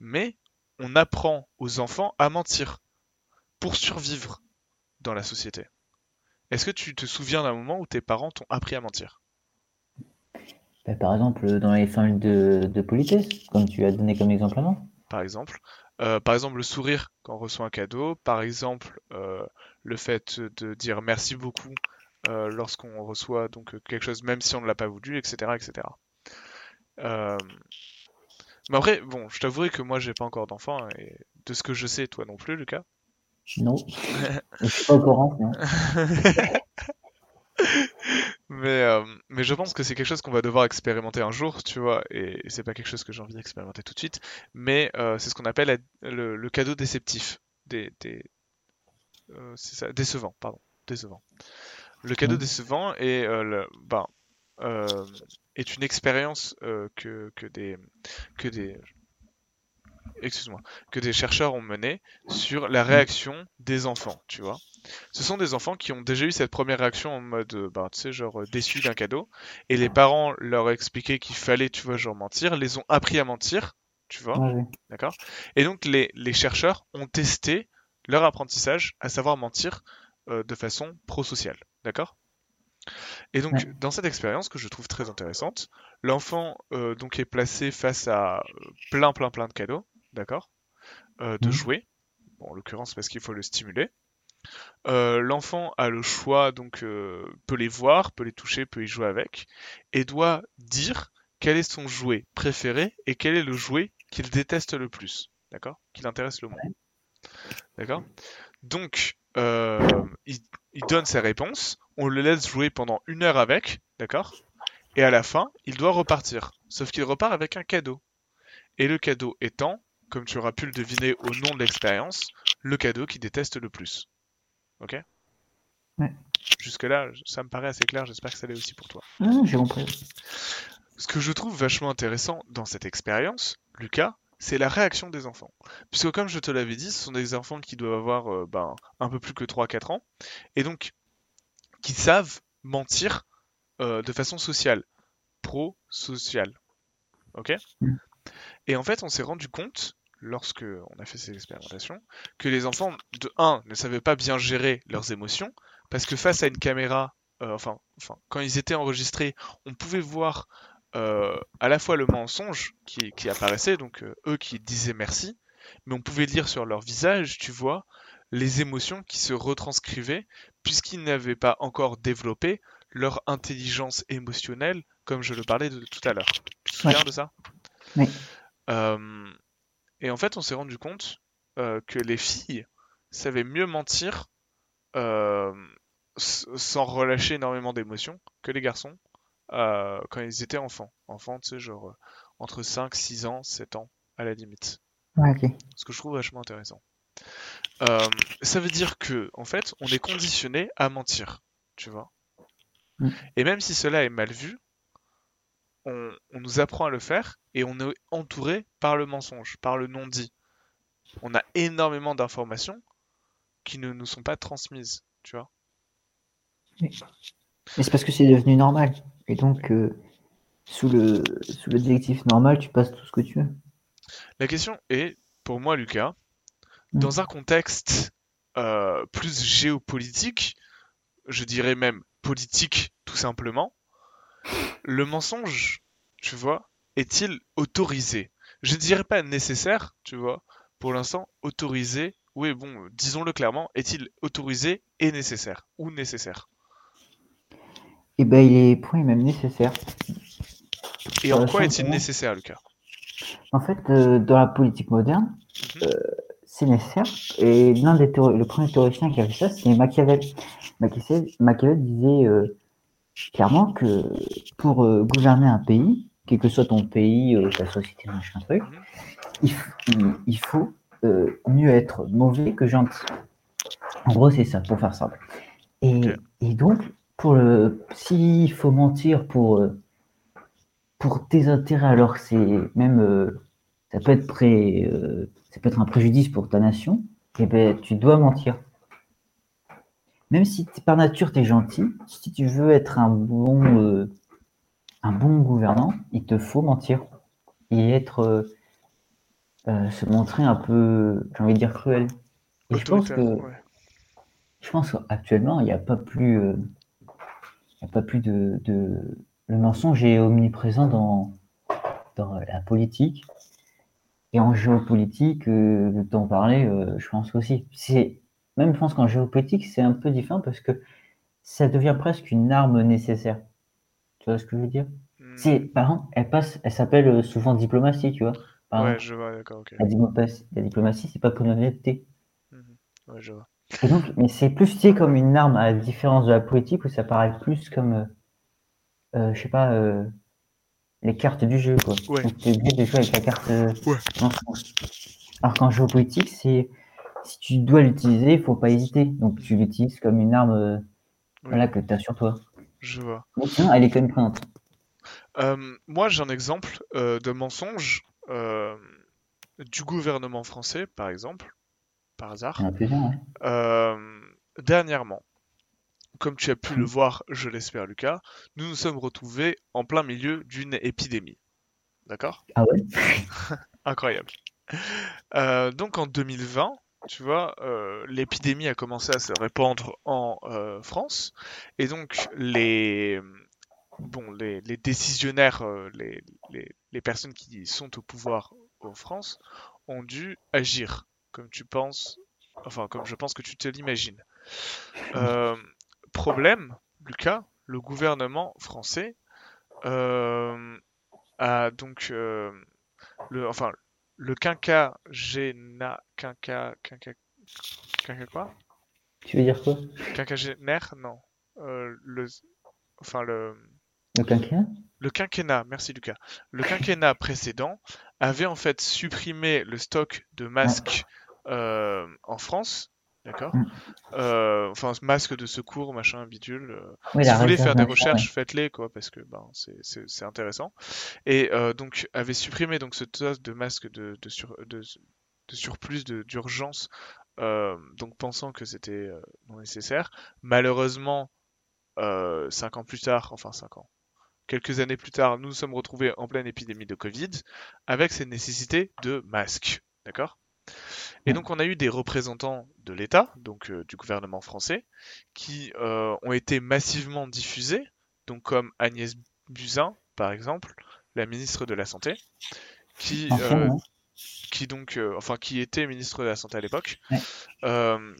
Mais on apprend aux enfants à mentir pour survivre dans la société. Est-ce que tu te souviens d'un moment où tes parents t'ont appris à mentir? Bah, Par exemple, dans les fins de, de politesse, comme tu as donné comme exemple avant. Par exemple. Euh, par exemple, le sourire quand on reçoit un cadeau. Par exemple, euh, le fait de dire merci beaucoup euh, lorsqu'on reçoit donc quelque chose, même si on ne l'a pas voulu, etc., etc. Mais après, bon, je t'avouerai que moi, j'ai pas encore d'enfant, hein, et de ce que je sais, toi non plus, Lucas. Non. je suis pas au courant. mais, euh, mais je pense que c'est quelque chose qu'on va devoir expérimenter un jour, tu vois, et c'est pas quelque chose que j'ai envie d'expérimenter tout de suite, mais euh, c'est ce qu'on appelle le, cadeau déceptif. Des, euh, ça, décevant, pardon, décevant. Le cadeau décevant est, le, ben, est une expérience que, que, des, que des excuse-moi, que des chercheurs ont mené sur la réaction des enfants, tu vois. Ce sont des enfants qui ont déjà eu cette première réaction en mode, bah, tu sais, genre déçu d'un cadeau, et les parents leur expliquaient qu'il fallait, tu vois, genre mentir, les ont appris à mentir, tu vois, d'accord. Et donc les, les, chercheurs ont testé leur apprentissage à savoir mentir euh, de façon prosociale, d'accord et donc, dans cette expérience que je trouve très intéressante, l'enfant euh, donc est placé face à euh, plein, plein, plein de cadeaux d'accord euh, De mmh. jouer, en l'occurrence parce qu'il faut le stimuler. Euh, l'enfant a le choix, donc peut les voir, peut les toucher, peut y jouer avec, et doit dire quel est son jouet préféré et quel est le jouet qu'il déteste le plus, d'accord Qui l'intéresse le moins. D'accord? Donc, il, il, donne ses réponses, on le laisse jouer pendant une heure avec, d'accord? Et à la fin, il doit repartir, sauf qu'il repart avec un cadeau. Et le cadeau étant comme tu auras pu le deviner au nom de l'expérience, le cadeau qui déteste le plus. Ok? Ouais. Jusque-là, ça me paraît assez clair, j'espère que ça l'est aussi pour toi. j'ai compris. Ce que je trouve vachement intéressant dans cette expérience, Lucas, c'est la réaction des enfants. Puisque comme je te l'avais dit, ce sont des enfants qui doivent avoir euh, ben, un peu plus que 3-4 ans, et donc qui savent mentir euh, de façon sociale, pro-sociale. Ok mm. Et en fait, on s'est rendu compte lorsque on a fait ces expérimentations, que les enfants, de 1, ne savaient pas bien gérer leurs émotions, parce que face à une caméra, euh, enfin, enfin, quand ils étaient enregistrés, on pouvait voir euh, à la fois le mensonge qui, apparaissait, donc eux qui disaient merci, mais on pouvait lire sur leur visage, tu vois, les émotions qui se retranscrivaient, puisqu'ils n'avaient pas encore développé leur intelligence émotionnelle, comme je le parlais de, tout à l'heure. Tu te souviens de ça? Oui. Et en fait, on s'est rendu compte euh, que les filles savaient mieux mentir euh, sans relâcher énormément d'émotions que les garçons euh, quand ils étaient enfants. Enfants, tu sais, genre entre 5, 6 ans, 7 ans, à la limite. Ce que je trouve vachement intéressant. Ça veut dire que, en fait, on est conditionné à mentir, tu vois. Mm. Et même si cela est mal vu, on, nous apprend à le faire et on est entouré par le mensonge, par le non-dit. On a énormément d'informations qui ne nous sont pas transmises, tu vois. Mais c'est parce que c'est devenu normal. Et donc, euh, sous, le, sous le directif normal, tu passes tout ce que tu veux. La question est, pour moi, Lucas. Dans un contexte euh, plus géopolitique, je dirais même politique tout simplement, le mensonge, tu vois, est-il autorisé? Je ne dirais pas nécessaire, tu vois, pour l'instant, autorisé, oui, bon, disons-le clairement, est-il autorisé et nécessaire Ou nécessaire? Eh ben, il est point même nécessaire. Et en quoi est-il nécessaire, Lucas? En fait, euh, dans la politique moderne, mhm. euh, nécessaire. Et l'un des le premier théoricien qui a fait ça, c'est Machiavel. Machiavel. disait euh, clairement que pour euh, gouverner un pays, quel que soit ton pays, euh, ta société, machin truc, mhm. il, faut mieux être mauvais que gentil. En gros, c'est ça, pour faire simple. Et, et donc, pour le, s'il faut mentir pour, pour tes intérêts, alors c'est même, ça peut être pré, ça peut être un préjudice pour ta nation, et eh ben, tu dois mentir. Même si par nature tu es gentil, si tu veux être un bon, euh, un bon gouvernant, il te faut mentir et être euh, euh, se montrer un peu, j'ai envie de dire cruel. Et je pense que je pense qu'actuellement il n'y a pas plus, il a pas plus de, le mensonge est omniprésent dans dans la politique et en géopolitique, euh, t'en parler, je pense aussi. C'est même je pense qu'en géopolitique, c'est un peu différent parce que ça devient presque une arme nécessaire. Tu vois ce que je veux dire? Hmm. C'est, par exemple, elle passe, elle s'appelle euh, souvent diplomatie, tu vois. ouais, je vois, d'accord, ok. La diplomatie, la diplomatie c'est pas comme l'honnêteté. Ouais, je vois. Et donc, mais c'est plus tu comme une arme à la différence de la politique où ça paraît plus comme, euh, euh je sais pas, euh, les cartes du jeu, quoi. Ouais. Tu es obligé de jouer avec la carte. ouais. Alors qu'en géopolitique, c'est si tu dois l'utiliser, il faut pas hésiter. Donc tu l'utilises comme une arme euh, voilà, que tu as sur toi. Je vois. Elle est quand même présente. Euh, moi, j'ai un exemple euh, de mensonge du gouvernement français, par exemple, par hasard. dernièrement, comme tu as pu le voir, je l'espère, Lucas, nous nous sommes retrouvés en plein milieu d'une épidémie. D'accord? Ah ouais? Incroyable. donc en 2020, tu vois, euh, l'épidémie a commencé à se répandre en euh, France, et donc les, bon, les, décisionnaires, euh, les, les, personnes qui sont au pouvoir en France, ont dû agir, comme tu penses, enfin comme je pense que tu te l'imagines. Problème, Lucas, le gouvernement français a donc, le, enfin, le quinquagénaire. Quinca, quinca, quinca quoi? Tu veux dire quoi? Quinquagénaire Non. Euh, le, enfin, le. Le quinquennat? Le quinquennat, merci Lucas. Le quinquennat précédent avait en fait supprimé le stock de masques euh, en France D'accord mm. euh, Enfin, masque de secours, machin, bidule. Euh. si vous voulez faire des recherches, faites-les, quoi, parce que ben, c'est intéressant. Et euh, donc, avait supprimé donc, ce tas de masques de, de, sur, de, de surplus d'urgence, donc pensant que c'était non nécessaire. Malheureusement, cinq ans plus tard, enfin cinq ans, quelques années plus tard, nous nous sommes retrouvés en pleine épidémie de Covid avec cette nécessité de masques. D'accord? Et donc on a eu des représentants de l'État, donc euh, du gouvernement français, qui euh, ont été massivement diffusés, donc comme Agnès Buzyn, par exemple, la ministre de la Santé, qui, euh, qui donc, enfin, qui était ministre de la Santé à l'époque,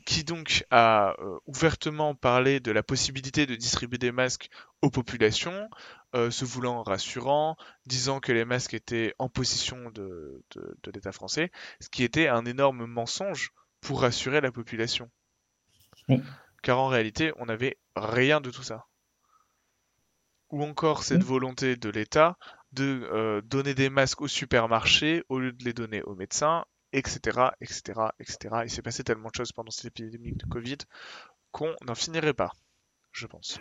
qui donc a ouvertement parlé de la possibilité de distribuer des masques aux populations, se voulant rassurant, disant que les masques étaient en possession de, de l'État français, ce qui était un énorme mensonge pour rassurer la population. Car en réalité, on n'avait rien de tout ça. Ou encore cette volonté de l'État de euh, donner des masques au supermarché au lieu de les donner aux médecins, etc., etc., etc. Il s'est passé tellement de choses pendant cette épidémie de Covid qu'on n'en finirait pas, je pense.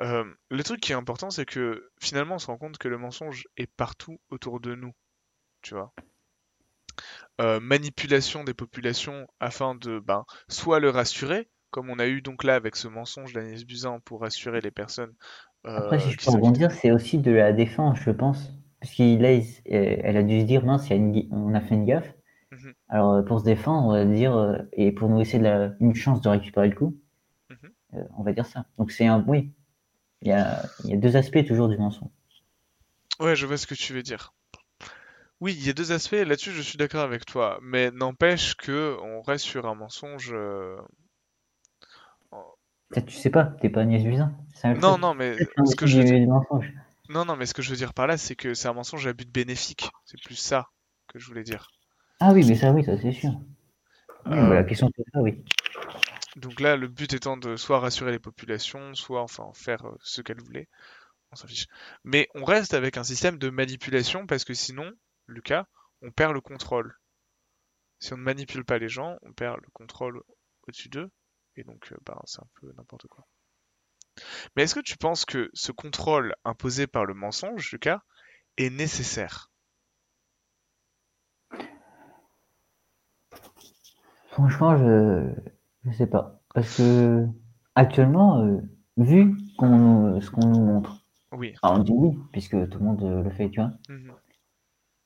Euh, le truc qui est important, c'est que finalement, on se rend compte que le mensonge est partout autour de nous, tu vois. Euh, manipulation des populations afin de ben, soit le rassurer, comme on a eu donc là avec ce mensonge d'Agnès Buzyn pour rassurer les personnes après, si euh, je peux rebondir, c'est aussi de la défense, je pense. Parce qu'elle elle a dû se dire, mince, on a fait une gaffe. Mhm. Alors, euh, pour se défendre, on va dire, euh, et pour nous laisser une chance de récupérer le coup, mhm. on va dire ça. Donc, c'est un. Oui, il y a, deux aspects toujours du mensonge. Ouais, je vois ce que tu veux dire. Oui, il y a deux aspects, là-dessus je suis d'accord avec toi, mais n'empêche que on reste sur un mensonge tu sais pas, t'es pas Agnès Buzyn. Non, non, mais ce que je veux dire... Non, non, mais ce que je veux dire par là, c'est que c'est un mensonge à but bénéfique. C'est plus ça que je voulais dire. Ah oui, mais ça, oui, ça c'est sûr. Oui, la question c'est ça, oui. Donc là, le but étant de soit rassurer les populations, soit enfin faire euh, ce qu'elles voulaient. On s'en fiche. Mais on reste avec un système de manipulation parce que sinon, Lucas, on perd le contrôle. Si on ne manipule pas les gens, on perd le contrôle au-dessus d'eux. Et donc, bah, c'est un peu n'importe quoi. Mais est-ce que tu penses que ce contrôle imposé par le mensonge, Lucas, est nécessaire? Franchement, je ne sais pas. Parce que actuellement, euh, vu ce qu'on nous montre, oui. on dit oui, puisque tout le monde le fait, tu vois. Mhm.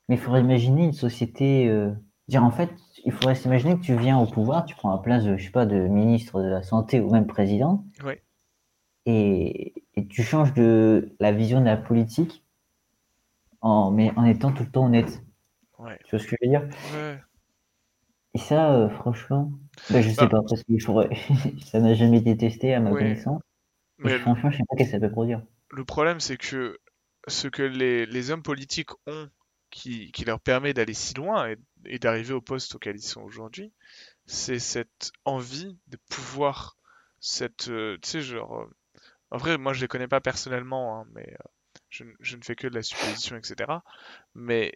Mais il faudrait imaginer une société. Euh, dire en fait, il faudrait s'imaginer que tu viens au pouvoir, tu prends la place de, je sais pas, de ministre de la Santé ou même président. Et, tu changes de la vision de la politique en, mais en étant tout le temps honnête. Tu vois ce que je veux dire? Et ça, euh, franchement, ben, je sais bah pas, parce que ça n'a jamais été testé à ma connaissance. Mais franchement, je sais pas ce que ça peut produire. Le problème, c'est que ce que les, les hommes politiques ont qui, qui leur permet d'aller si loin et, d'arriver au poste auquel ils sont aujourd'hui, c'est cette envie de pouvoir, cette, euh, tu sais, genre, euh, en vrai, moi je les connais pas personnellement, hein, mais je, je, ne fais que de la supposition, etc. Mais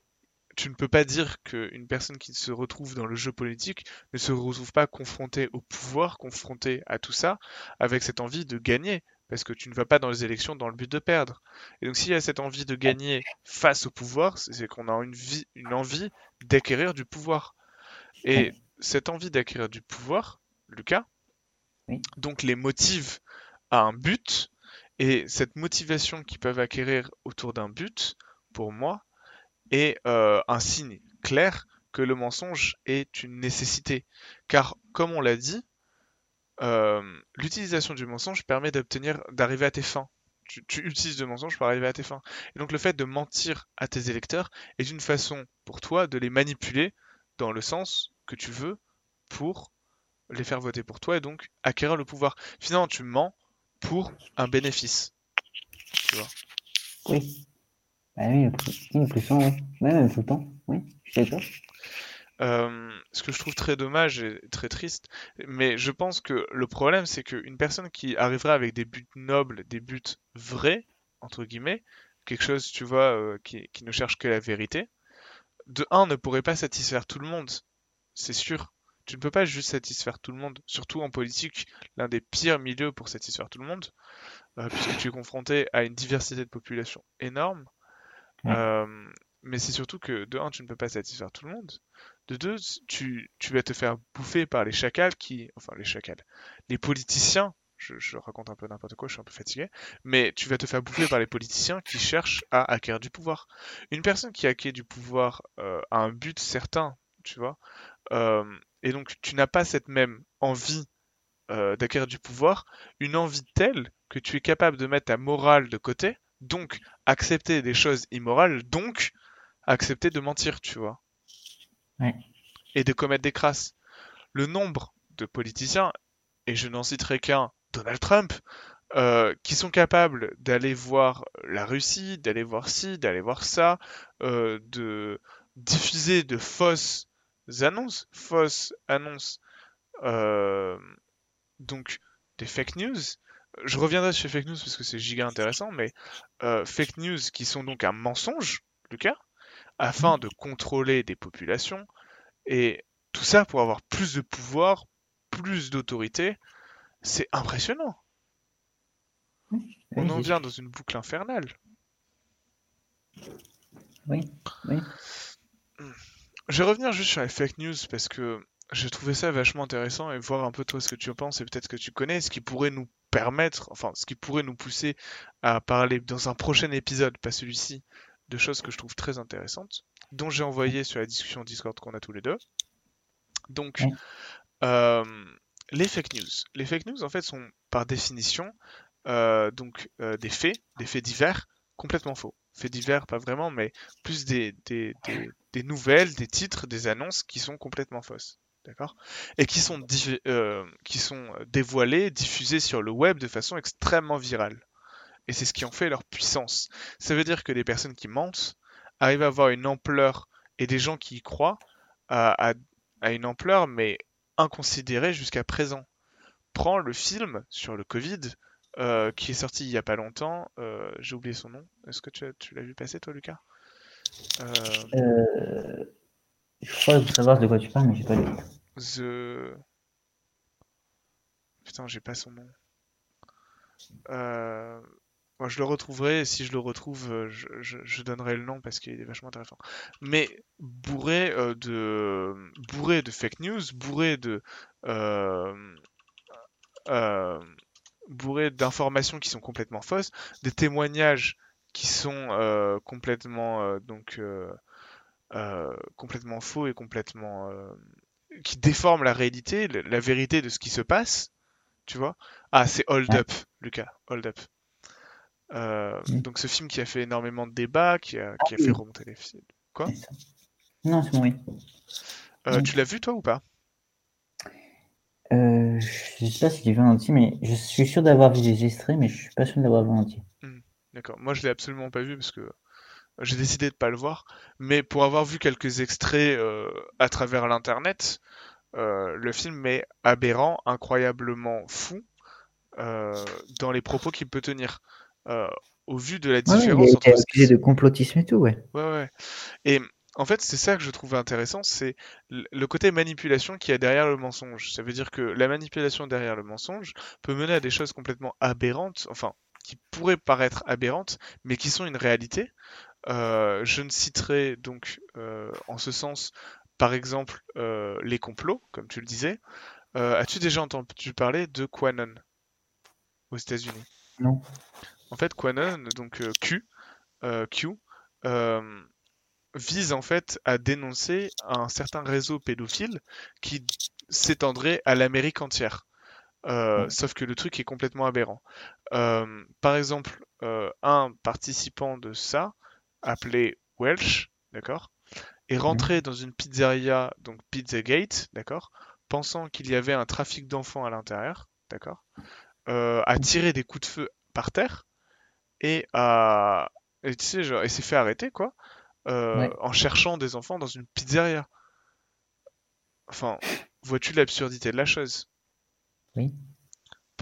tu ne peux pas dire qu'une personne qui se retrouve dans le jeu politique ne se retrouve pas confrontée au pouvoir, confrontée à tout ça, avec cette envie de gagner parce que tu ne vas pas dans les élections dans le but de perdre. Et donc s'il y a cette envie de gagner face au pouvoir, c'est qu'on a une, vie, une envie d'acquérir du pouvoir. Et cette envie d'acquérir du pouvoir, Lucas, donc les motive à un but, et cette motivation qu'ils peuvent acquérir autour d'un but, pour moi, est euh, un signe clair que le mensonge est une nécessité. Car, comme on l'a dit, euh, l'utilisation du mensonge permet d'obtenir, d'arriver à tes fins. Tu, utilises le mensonge pour arriver à tes fins. Et donc le fait de mentir à tes électeurs est une façon pour toi de les manipuler dans le sens que tu veux pour les faire voter pour toi et donc acquérir le pouvoir. Finalement, tu mens pour un bénéfice. Tu vois? Oui. Le temps. Oui. Euh, ce que je trouve très dommage et très triste. Mais je pense que le problème, c'est qu'une personne qui arriverait avec des buts nobles, des buts vrais, entre guillemets, quelque chose, tu vois, euh, qui, ne cherche que la vérité, de un, ne pourrait pas satisfaire tout le monde. C'est sûr. Tu ne peux pas juste satisfaire tout le monde, surtout en politique, l'un des pires milieux pour satisfaire tout le monde, euh, puisque tu es confronté à une diversité de population énorme. Mais c'est surtout que de un, tu ne peux pas satisfaire tout le monde. De deux, tu, vas te faire bouffer par les chacals qui. Enfin, les chacals. Les politiciens. Je, raconte un peu n'importe quoi, je suis un peu fatigué. Mais tu vas te faire bouffer par les politiciens qui cherchent à acquérir du pouvoir. Une personne qui acquiert du pouvoir euh, a un but certain, tu vois. Euh, et donc, tu n'as pas cette même envie euh, d'acquérir du pouvoir, une envie telle que tu es capable de mettre ta morale de côté, donc accepter des choses immorales, donc accepter de mentir, tu vois et de commettre des crasses. Le nombre de politiciens, et je n'en citerai qu'un, Donald Trump, euh, qui sont capables d'aller voir la Russie, d'aller voir ci, d'aller voir ça, euh, de diffuser de fausses annonces, fausses annonces, euh, donc des fake news. Je reviendrai sur fake news parce que c'est giga intéressant, mais fake news qui sont donc un mensonge, Lucas, afin de contrôler des populations. Et tout ça pour avoir plus de pouvoir, plus d'autorité. C'est impressionnant. On en vient dans une boucle infernale. Oui, oui. Je vais revenir juste sur les fake news parce que j'ai trouvé ça vachement intéressant et voir un peu toi ce que tu en penses et peut-être que tu connais, ce qui pourrait nous permettre, enfin ce qui pourrait nous pousser à parler dans un prochain épisode, pas celui-ci, de choses que je trouve très intéressantes, dont j'ai envoyé sur la discussion Discord qu'on a tous les deux. Donc, euh, les fake news. Les fake news, en fait, sont par définition euh, donc euh, des faits, des faits divers, complètement faux. Faits divers, pas vraiment, mais plus des, des, nouvelles, des titres, des annonces qui sont complètement fausses. D'accord? Et qui sont, qui sont dévoilées, diffusées sur le web de façon extrêmement virale. Et c'est ce qui en fait leur puissance. Ça veut dire que des personnes qui mentent arrivent à avoir une ampleur et des gens qui y croient à, une ampleur mais inconsidérée jusqu'à présent. prend le film sur le Covid euh, qui est sorti il y a pas longtemps. Euh, j'ai oublié son nom. Est-ce que tu, l'as vu passer, toi, Lucas? Euh... Je crois savoir de quoi tu parles, mais j'ai pas lu. The. Putain, j'ai pas son nom. Euh... Moi, je le retrouverai, et si je le retrouve, je, je, donnerai le nom parce qu'il est vachement intéressant. Mais bourré de bourré de fake news, bourré de euh... Euh bourré d'informations qui sont complètement fausses, des témoignages qui sont euh, complètement euh, donc euh, complètement faux et complètement qui déforment la réalité, la vérité de ce qui se passe, tu vois. Ah, c'est Hold Up, Lucas, Hold Up. Donc ce film qui a fait énormément de débats, qui a, qui a fait remonter les films. Quoi? Non, c'est bon, oui. Tu l'as vu toi ou pas? Euh, je sais pas si j'ai vu en entier, mais je suis sûr d'avoir vu des extraits, mais je suis pas sûr de l'avoir vu en entier. Hmm, d'accord. Moi, je l'ai absolument pas vu parce que j'ai décidé de pas le voir. Mais pour avoir vu quelques extraits euh, à travers l'internet, euh, le film est aberrant, incroyablement fou dans les propos qu'il peut tenir. au vu de la différence ouais, il entre. de complotisme et tout, ouais. Ouais, ouais. Et en fait, c'est ça que je trouve intéressant, c'est le côté manipulation qui y a derrière le mensonge. Ça veut dire que la manipulation derrière le mensonge peut mener à des choses complètement aberrantes, enfin, qui pourraient paraître aberrantes, mais qui sont une réalité. Euh, je ne citerai donc euh, en ce sens, par exemple, euh, les complots, comme tu le disais. As-tu déjà entendu parler de Quanon aux États-Unis? Non. En fait, Quanon, donc Q, Q vise en fait à dénoncer un certain réseau pédophile qui s'étendrait à l'Amérique entière. Euh, sauf que le truc est complètement aberrant. Euh, par exemple, euh, un participant de ça, appelé Welsh, d'accord, est rentré dans une pizzeria, donc Pizzagate, d'accord, pensant qu'il y avait un trafic d'enfants à l'intérieur, d'accord, a tiré des coups de feu par terre et a, et, tu sais, genre, et s'est fait arrêter, quoi. Euh, en cherchant des enfants dans une pizzeria. Enfin, vois-tu l'absurdité de la chose? Oui.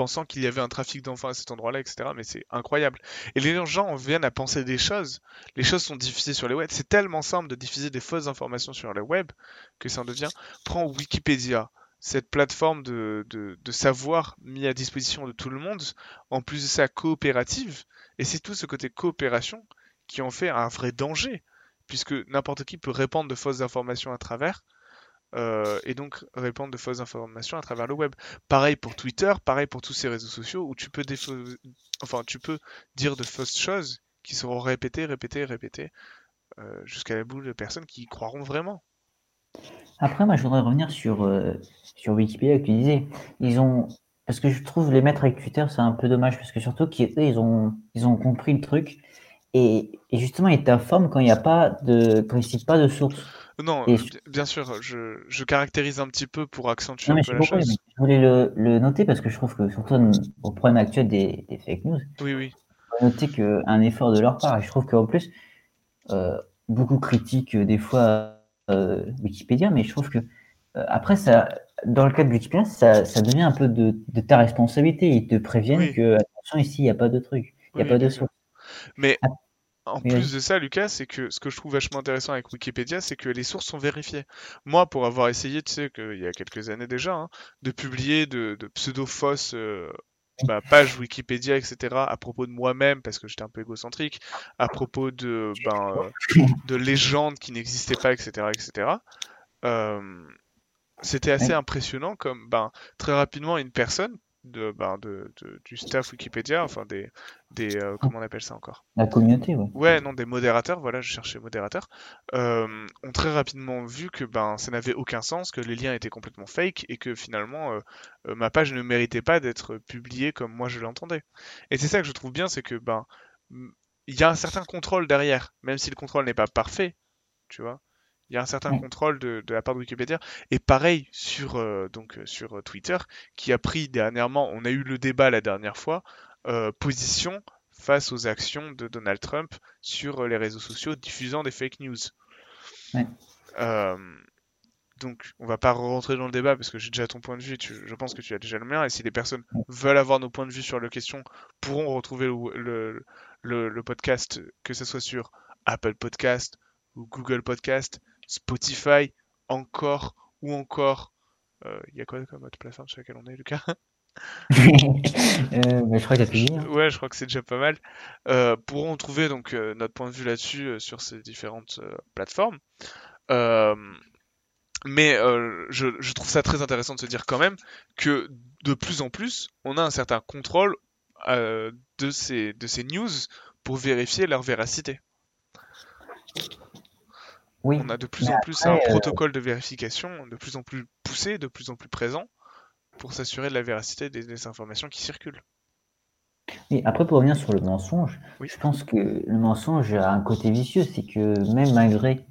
Pensant qu'il y avait un trafic d'enfants à cet endroit-là, etc. Mais c'est incroyable. Et les gens viennent à penser des choses. Les choses sont diffusées sur le web. C'est tellement simple de diffuser des fausses informations sur le web que ça en devient. Prends Wikipédia cette plateforme de, savoir mis à disposition de tout le monde, en plus de ça coopérative, et c'est tout ce côté coopération qui en fait un vrai danger puisque n'importe qui peut répandre de fausses informations à travers, euh, et donc répandre de fausses informations à travers le web. Pareil pour Twitter, pareil pour tous ces réseaux sociaux où tu peux, dire de fausses choses qui seront répétées, répétées, répétées, euh, jusqu'à la boule de personnes qui y croiront vraiment. Après, moi, je voudrais revenir sur, euh, sur Wikipédia que tu disais. Ils ont, parce que je trouve les mettre avec Twitter, c'est un peu dommage, parce que surtout qu'ils ils ont, ils ont compris le truc et, justement, il t'informe quand il n'y a pas de, quand il cite pas de source. Non, bien sûr, je, je, caractérise un petit peu pour accentuer un peu la chose. Je voulais le, le, noter parce que je trouve que surtout au problème actuel des, des fake news, oui, oui. noter qu'un effort de leur part, et je trouve qu'en plus, euh, beaucoup critiquent des fois euh, Wikipédia, mais je trouve que euh, après, ça, dans le cas de Wikipédia, ça, ça devient un peu de, de ta responsabilité. Ils te préviennent que, attention, ici, il n'y a pas de truc, il n'y a pas de source. Mais. En plus de ça, Lucas, c'est que ce que je trouve vachement intéressant avec Wikipédia, c'est que les sources sont vérifiées. Moi, pour avoir essayé, tu sais, qu'il y a quelques années déjà, hein, de publier de, pseudo-fausses euh, bah, pages Wikipédia, etc., à propos de moi-même, parce que j'étais un peu égocentrique, à propos de, ben, euh, de légendes qui n'existaient pas, etc., etc., euh, c'était assez impressionnant comme ben, très rapidement une personne de, ben, de, du staff Wikipédia, enfin des, des euh, comment on appelle ça encore? La communauté, ouais. Ouais, non, des modérateurs, voilà, je cherchais modérateurs, euh, ont très rapidement vu que ben ça n'avait aucun sens, que les liens étaient complètement fake et que finalement euh, ma page ne méritait pas d'être publiée comme moi je l'entendais. Et c'est ça que je trouve bien, c'est que ben il y a un certain contrôle derrière, même si le contrôle n'est pas parfait, tu vois. Il y a un certain contrôle de, la part de Wikipédia. Et pareil sur, euh, donc, euh, sur euh, Twitter, qui a pris dernièrement, on a eu le débat la dernière fois, position face aux actions de Donald Trump sur les réseaux sociaux diffusant des fake news. Donc, on va pas rentrer dans le débat parce que j'ai déjà ton point de vue, je pense que tu as déjà le mien. Et si les personnes veulent avoir nos points de vue sur la question, pourront retrouver le, le, podcast, que ce soit sur Apple Podcast ou Google Podcast, Spotify, encore ou encore. Euh, il y a quoi comme autre plateforme sur laquelle on est, Lucas? Euh, je crois qu'il hein. Ouais, je crois que c'est déjà pas mal. Euh, pourront trouver donc notre point de vue là-dessus sur ces différentes plateformes. mais je, trouve ça très intéressant de se dire quand même que de plus en plus, on a un certain contrôle de, ces, de ces news pour vérifier leur véracité. Oui, on a de plus en plus un protocole de vérification de plus en plus poussé, de plus en plus présent pour s'assurer de la véracité des, informations qui circulent. Et après, pour revenir sur le mensonge, je pense que le mensonge a un côté vicieux, c'est que même malgré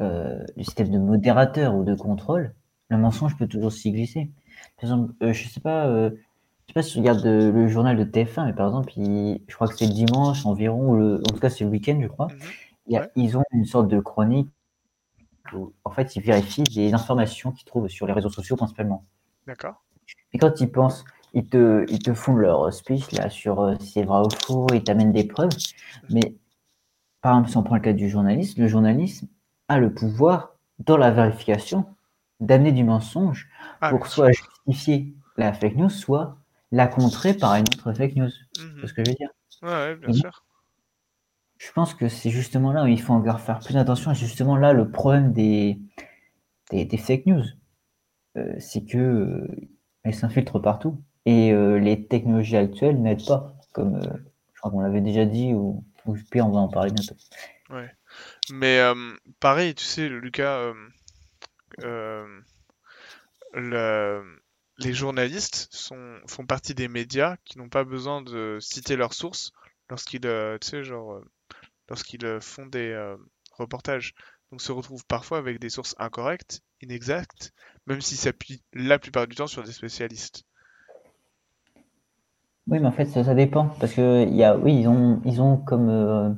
euh, le système de modérateur ou de contrôle, le mensonge peut toujours s'y glisser. Par exemple, euh, je sais pas, euh, je sais pas si tu regardes le journal de TF1, mais par exemple, je crois que c'est le dimanche environ, ou le, en tout cas c'est le week-end, je crois. Ils ont une sorte de chronique où, en fait, ils vérifient les informations qu'ils trouvent sur les réseaux sociaux principalement. D'accord. Et quand ils pensent, ils te, ils te font leur speech là sur euh, si c'est vrai ou faux, ils t'amènent des preuves. Mais par exemple, si on prend le cas du journaliste, le journalisme a le pouvoir, dans la vérification, d'amener du mensonge ah, pour soit justifier la fake news, soit la contrer par une autre fake news. C'est ce que je veux dire. Ouais, bien sûr. Je pense que c'est justement là où il faut encore faire plus attention. justement là le problème des, des, fake news. Euh, c'est que euh, elles s'infiltrent partout. Et euh, les technologies actuelles n'aident pas, comme je crois qu'on l'avait déjà dit, ou, ou pire, on va en parler bientôt. Ouais. Mais pareil, tu sais, Lucas, les journalistes font partie des médias qui n'ont pas besoin de citer leurs sources lorsqu'ils, tu sais, genre, lorsqu'ils font des reportages. Donc se retrouvent parfois avec des sources incorrectes, inexactes, même s'ils s'appuient la plupart du temps sur des spécialistes. Oui, mais en fait, ça, dépend. Parce que, y a, oui, ils ont, ils ont comme. Euh,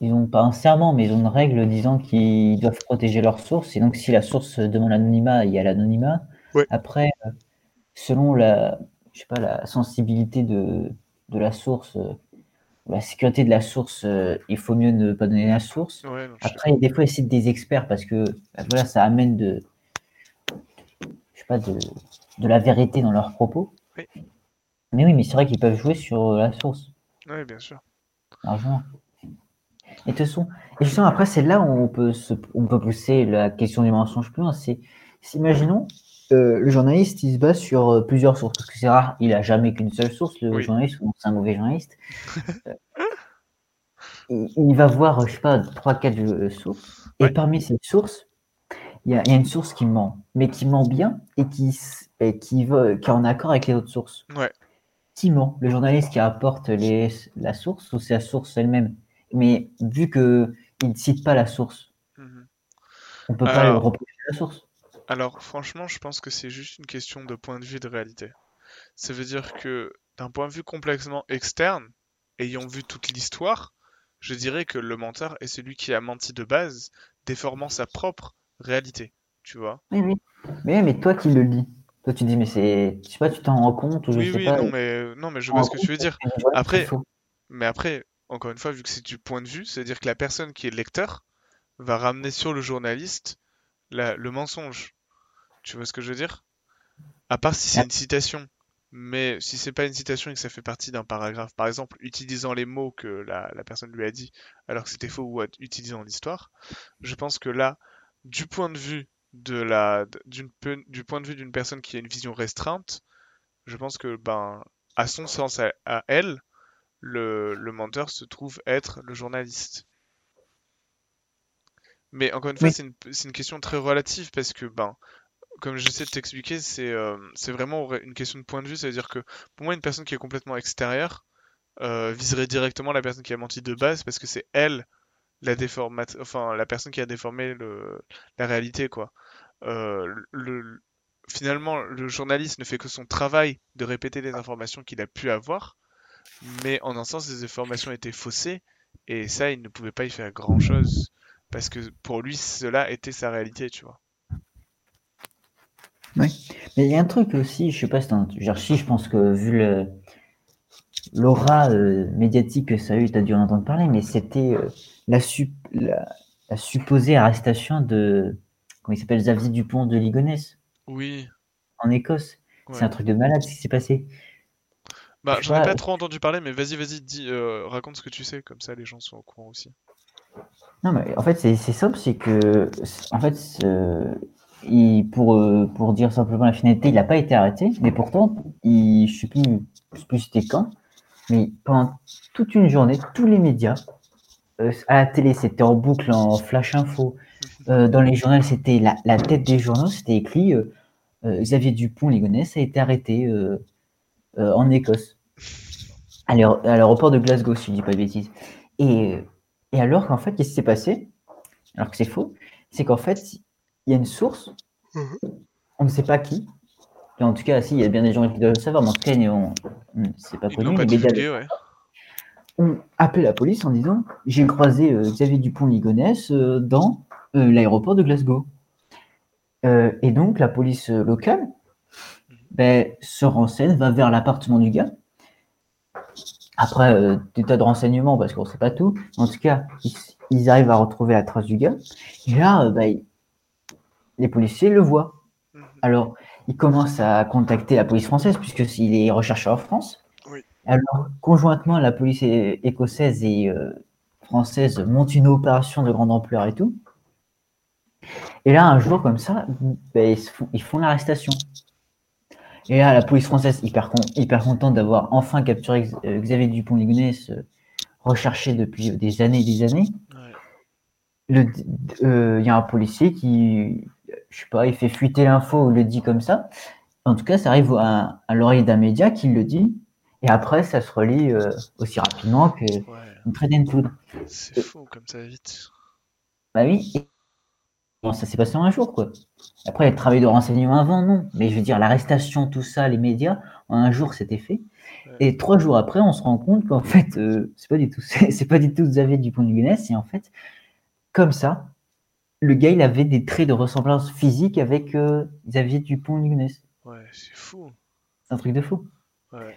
ils ont pas un serment, mais ils ont une règle disant qu'ils doivent protéger leurs sources. Et donc, si la source demande l'anonymat, il y a l'anonymat. Après, euh, selon la, je sais pas, la sensibilité de, de la source, euh, la sécurité de la source, il faut mieux ne pas donner la source. Après, des fois, c'est des experts parce que bah, voilà, ça amène de, pas, de, de la vérité dans leurs propos. Oui. Mais oui, mais c'est vrai qu'ils peuvent jouer sur la source. Oui, bien sûr. Largement. Et de toute et justement, après, c'est là où on peut, se, on peut pousser la question du mensonge plus loin. C'est, imaginons, euh, le journaliste, il se base sur euh, plusieurs sources, parce que c'est rare, il a jamais qu'une seule source, le journaliste, ou c'est un mauvais journaliste. Euh, il, va voir, je sais pas, trois, quatre sources, et parmi ces sources, il y, a, une source qui ment, mais qui ment bien et qui, qui, veut, qui est en accord avec les autres sources. Ouais. Qui ment? Le journaliste qui apporte les, la source ou c'est la source elle-même? Mais vu qu'il ne cite pas la source, mhm. on ne peut pas le reprocher la source. Alors, franchement, je pense que c'est juste une question de point de vue de réalité. Ça veut dire que d'un point de vue complètement externe, ayant vu toute l'histoire, je dirais que le menteur est celui qui a menti de base, déformant sa propre réalité, tu vois. Oui, oui. Mais, mais toi qui le lis, toi tu dis, mais c'est. Je sais pas, tu t'en rends compte ou je oui, sais oui, pas. non, mais, non, mais je vois ce que tu veux dire. Après, mais après, encore une fois, vu que c'est du point de vue, c'est-à-dire que la personne qui est lecteur va ramener sur le journaliste le mensonge. Tu vois ce que je veux dire? À part si c'est une citation. Mais si c'est pas une citation et que ça fait partie d'un paragraphe, par exemple, utilisant les mots que la, la personne lui a dit alors que c'était faux ou utilisant l'histoire, je pense que là, du point de vue de la, d'une, du point de vue d'une personne qui a une vision restreinte, je pense que, ben, à son sens, à, elle, le, le, menteur se trouve être le journaliste. Mais encore une fois, c'est, une, c'est une, question très relative parce que, ben, comme j'essaie de t'expliquer, c'est, euh, vraiment une question de point de vue. C'est-à-dire que pour moi, une personne qui est complètement extérieure euh, viserait directement la personne qui a menti de base parce que c'est elle la enfin la personne qui a déformé la réalité quoi. Euh, le... Finalement, le journaliste ne fait que son travail de répéter les informations qu'il a pu avoir, mais en un sens, ces informations étaient faussées et ça, il ne pouvait pas y faire grand chose parce que pour lui, cela était sa réalité, tu vois. Mais il y a un truc aussi, je sais pas si, genre, si je pense que vu le l'aura euh, médiatique que ça a eu, tu as dû en entendre parler, mais c'était euh, la, la, supposée arrestation de, comment il s'appelle, Xavier Dupont de Ligonnès. Oui. En Écosse. C'est un truc de malade ce qui s'est passé. Bah, j'en ai pas trop entendu parler, mais vas-y, vas-y, dis, euh, raconte ce que tu sais, comme ça les gens sont au courant aussi. Non, mais en fait, c'est simple, c'est que, en fait, il, pour, pour dire simplement la finalité, il n'a pas été arrêté, mais pourtant, je sais plus, plus c'était quand, mais pendant toute une journée, tous les médias, euh, à la télé, c'était en boucle, en flash info, euh, dans les journaux, c'était la, tête des journaux, c'était écrit euh, Xavier Dupont, Ligonnès, a été arrêté en Écosse, à l'aéroport de Glasgow, si je ne dis pas de bêtises. Et, et alors qu'en fait, qu'est-ce qui s'est passé? Alors que c'est faux, c'est qu'en fait, il y a une source, mhm. on ne sait pas qui, en tout cas, si, il y a bien des gens qui doivent le savoir, mais en tout cas, c'est pas connu. les médias ont appelé la police en disant J'ai croisé euh, Xavier Dupont-Ligonnès euh, dans euh, l'aéroport de Glasgow. et donc, la police locale ben, se renseigne, va vers l'appartement du gars. Après, des tas de renseignements, parce qu'on ne sait pas tout. En tout cas, ils, arrivent à retrouver la trace du gars. Et là, ben, les policiers le voient. Mhm. Alors, il commence à contacter la police française puisque s'il est recherché en France. Alors, conjointement, la police écossaise et euh, française monte une opération de grande ampleur et tout. Et là, un jour comme ça, ben, ils, font, l'arrestation. Et là, la police française, hyper, hyper contente d'avoir enfin capturé euh, Xavier Dupont-Ligonnès, euh, recherché depuis des années et des années. Il y a un policier qui, je sais pas, il fait fuiter l'info ou le dit comme ça. En tout cas, ça arrive à, l'oreille d'un média qui le dit. Et après, ça se relie euh, aussi rapidement qu'une ouais. traînée de poudre. C'est fou comme ça vite. Bah oui. Bon, ça s'est passé en un jour, quoi. Après, le travail de renseignement avant, non. Mais je veux dire, l'arrestation, tout ça, les médias, en un jour, c'était fait. Et trois jours après, on se rend compte qu'en fait, euh, c'est pas du tout, c'est pas du tout Xavier Dupont-Ligonnès. Et en fait, comme ça, le gars, il avait des traits de ressemblance physique avec euh, Xavier Dupont-Ligonnès. Ouais, c'est fou. C'est un truc de fou. Ouais.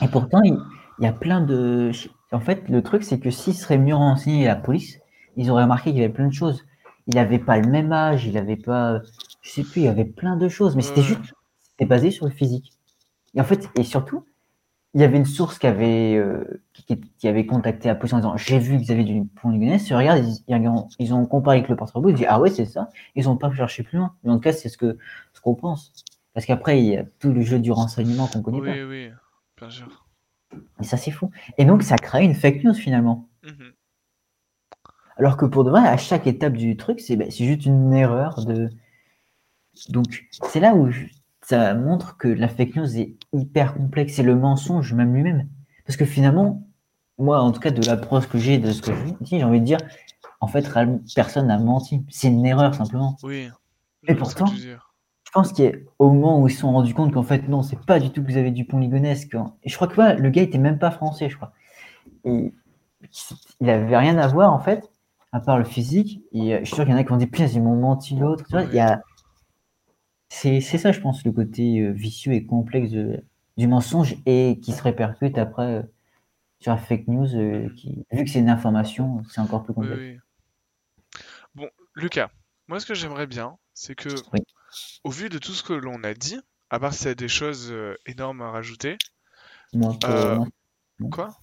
Et pourtant, il, y a plein de. En fait, le truc, c'est que s'il serait mieux renseigné la police, ils auraient remarqué qu'il y avait plein de choses. Il n'avait pas le même âge, il n'avait pas. Je sais plus, il y avait plein de choses, mais c'était juste. C'était basé sur le physique. Et en fait, et surtout, il y avait une source qui avait, euh, qui, avait contacté la police en disant J'ai vu Xavier Dupont-Ligonnès. Ils regardent, ils, ils, ont comparé avec le porte-robot. Ils disent Ah ouais, c'est ça. Ils n'ont pas cherché plus loin. Mais en tout cas, c'est ce qu'on ce qu'on pense. Parce qu'après, il y a tout le jeu du renseignement qu'on connaît pas. Oui, oui, bien sûr. Et ça, c'est fou. Et donc, ça crée une fake news finalement. Mhm. Alors que pour de vrai, à chaque étape du truc, c'est ben, juste une erreur de. Donc, c'est là où ça montre que la fake news est hyper complexe et le mensonge même lui-même. Parce que finalement, moi, en tout cas, de l'approche que j'ai de ce que je dis, j'ai envie de dire, en fait, personne n'a menti. C'est une erreur simplement. Oui. Et pourtant, je pense qu'au moment où ils se sont rendus compte qu'en fait, non, c'est pas du tout que vous avez du pont ligonesque. Et je crois que le gars était même pas français, je crois. Et il avait rien à voir, en fait, à part le physique. Et je suis sûr qu'il y en a qui ont dit, putain, ils m'ont menti l'autre. Tu vois, il y a c'est ça, je pense, le côté euh, vicieux et complexe du mensonge et qui se répercute après euh, sur la fake news. Euh, qui, vu que c'est une information, c'est encore plus complexe. Bon, Lucas, moi ce que j'aimerais bien, c'est que, au vu de tout ce que l'on a dit, à part s'il y a des choses énormes à rajouter. Moi, Quoi?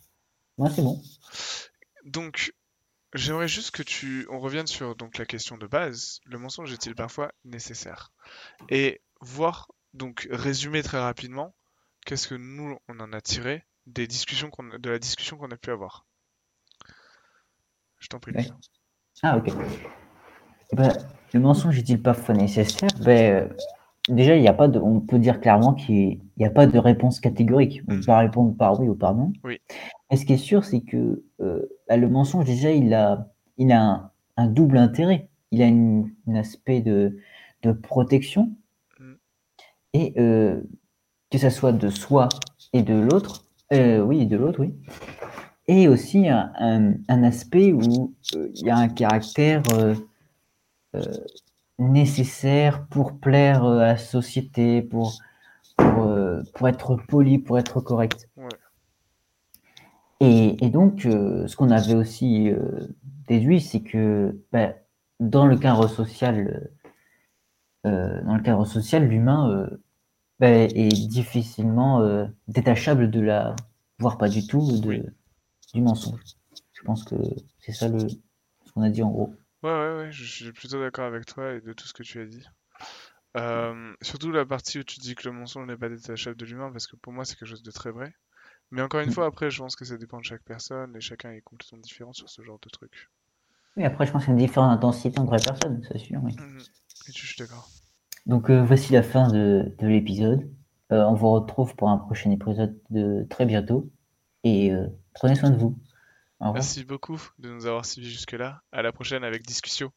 Moi, c'est bon. Donc, J'aimerais juste que tu on revienne sur donc la question de base. Le mensonge est-il parfois nécessaire? Et voir donc résumer très rapidement qu'est-ce que nous on en a tiré des discussions de la discussion qu'on a pu avoir? Je t'en prie. Ah ok. Ben, le mensonge est-il parfois nécessaire? Ben, Déjà, il y a pas de, on peut dire clairement qu'il n'y a pas de réponse catégorique. On mm. peut répondre par oui ou par non. Oui. Et ce qui est sûr, c'est que euh, le mensonge, déjà, il a, il a un, double intérêt. Il a un aspect de, de protection. Mm. Et euh, que ça soit de soi et de l'autre. Euh, oui, de l'autre, oui. Et aussi un, un, aspect où il y a un caractère nécessaire pour plaire à la société, pour, pour, pour être poli, pour être correct. Et, et, donc, ce qu'on avait aussi déduit, c'est que ben, dans le cadre social, dans le cadre social, l'humain ben, est difficilement détachable de la, voire pas du tout, de, du mensonge. Je pense que c'est ça le, ce qu'on a dit en gros. Ouais, ouais, ouais, je suis plutôt d'accord avec toi et de tout ce que tu as dit. Euh, surtout la partie où tu dis que le mensonge n'est pas détachable de l'humain, parce que pour moi c'est quelque chose de très vrai. Mais encore une mm. fois, après, je pense que ça dépend de chaque personne et chacun est complètement différent sur ce genre de truc. Oui, après, je pense qu'il y a une différente intensité entre les personnes, c'est sûr. Oui. Mm, et je suis d'accord. Donc, euh, voici la fin de, de l'épisode. Euh, on vous retrouve pour un prochain épisode de très bientôt. Et prenez soin de vous. Merci beaucoup de nous avoir suivis jusque-là. À la prochaine avec Discussion.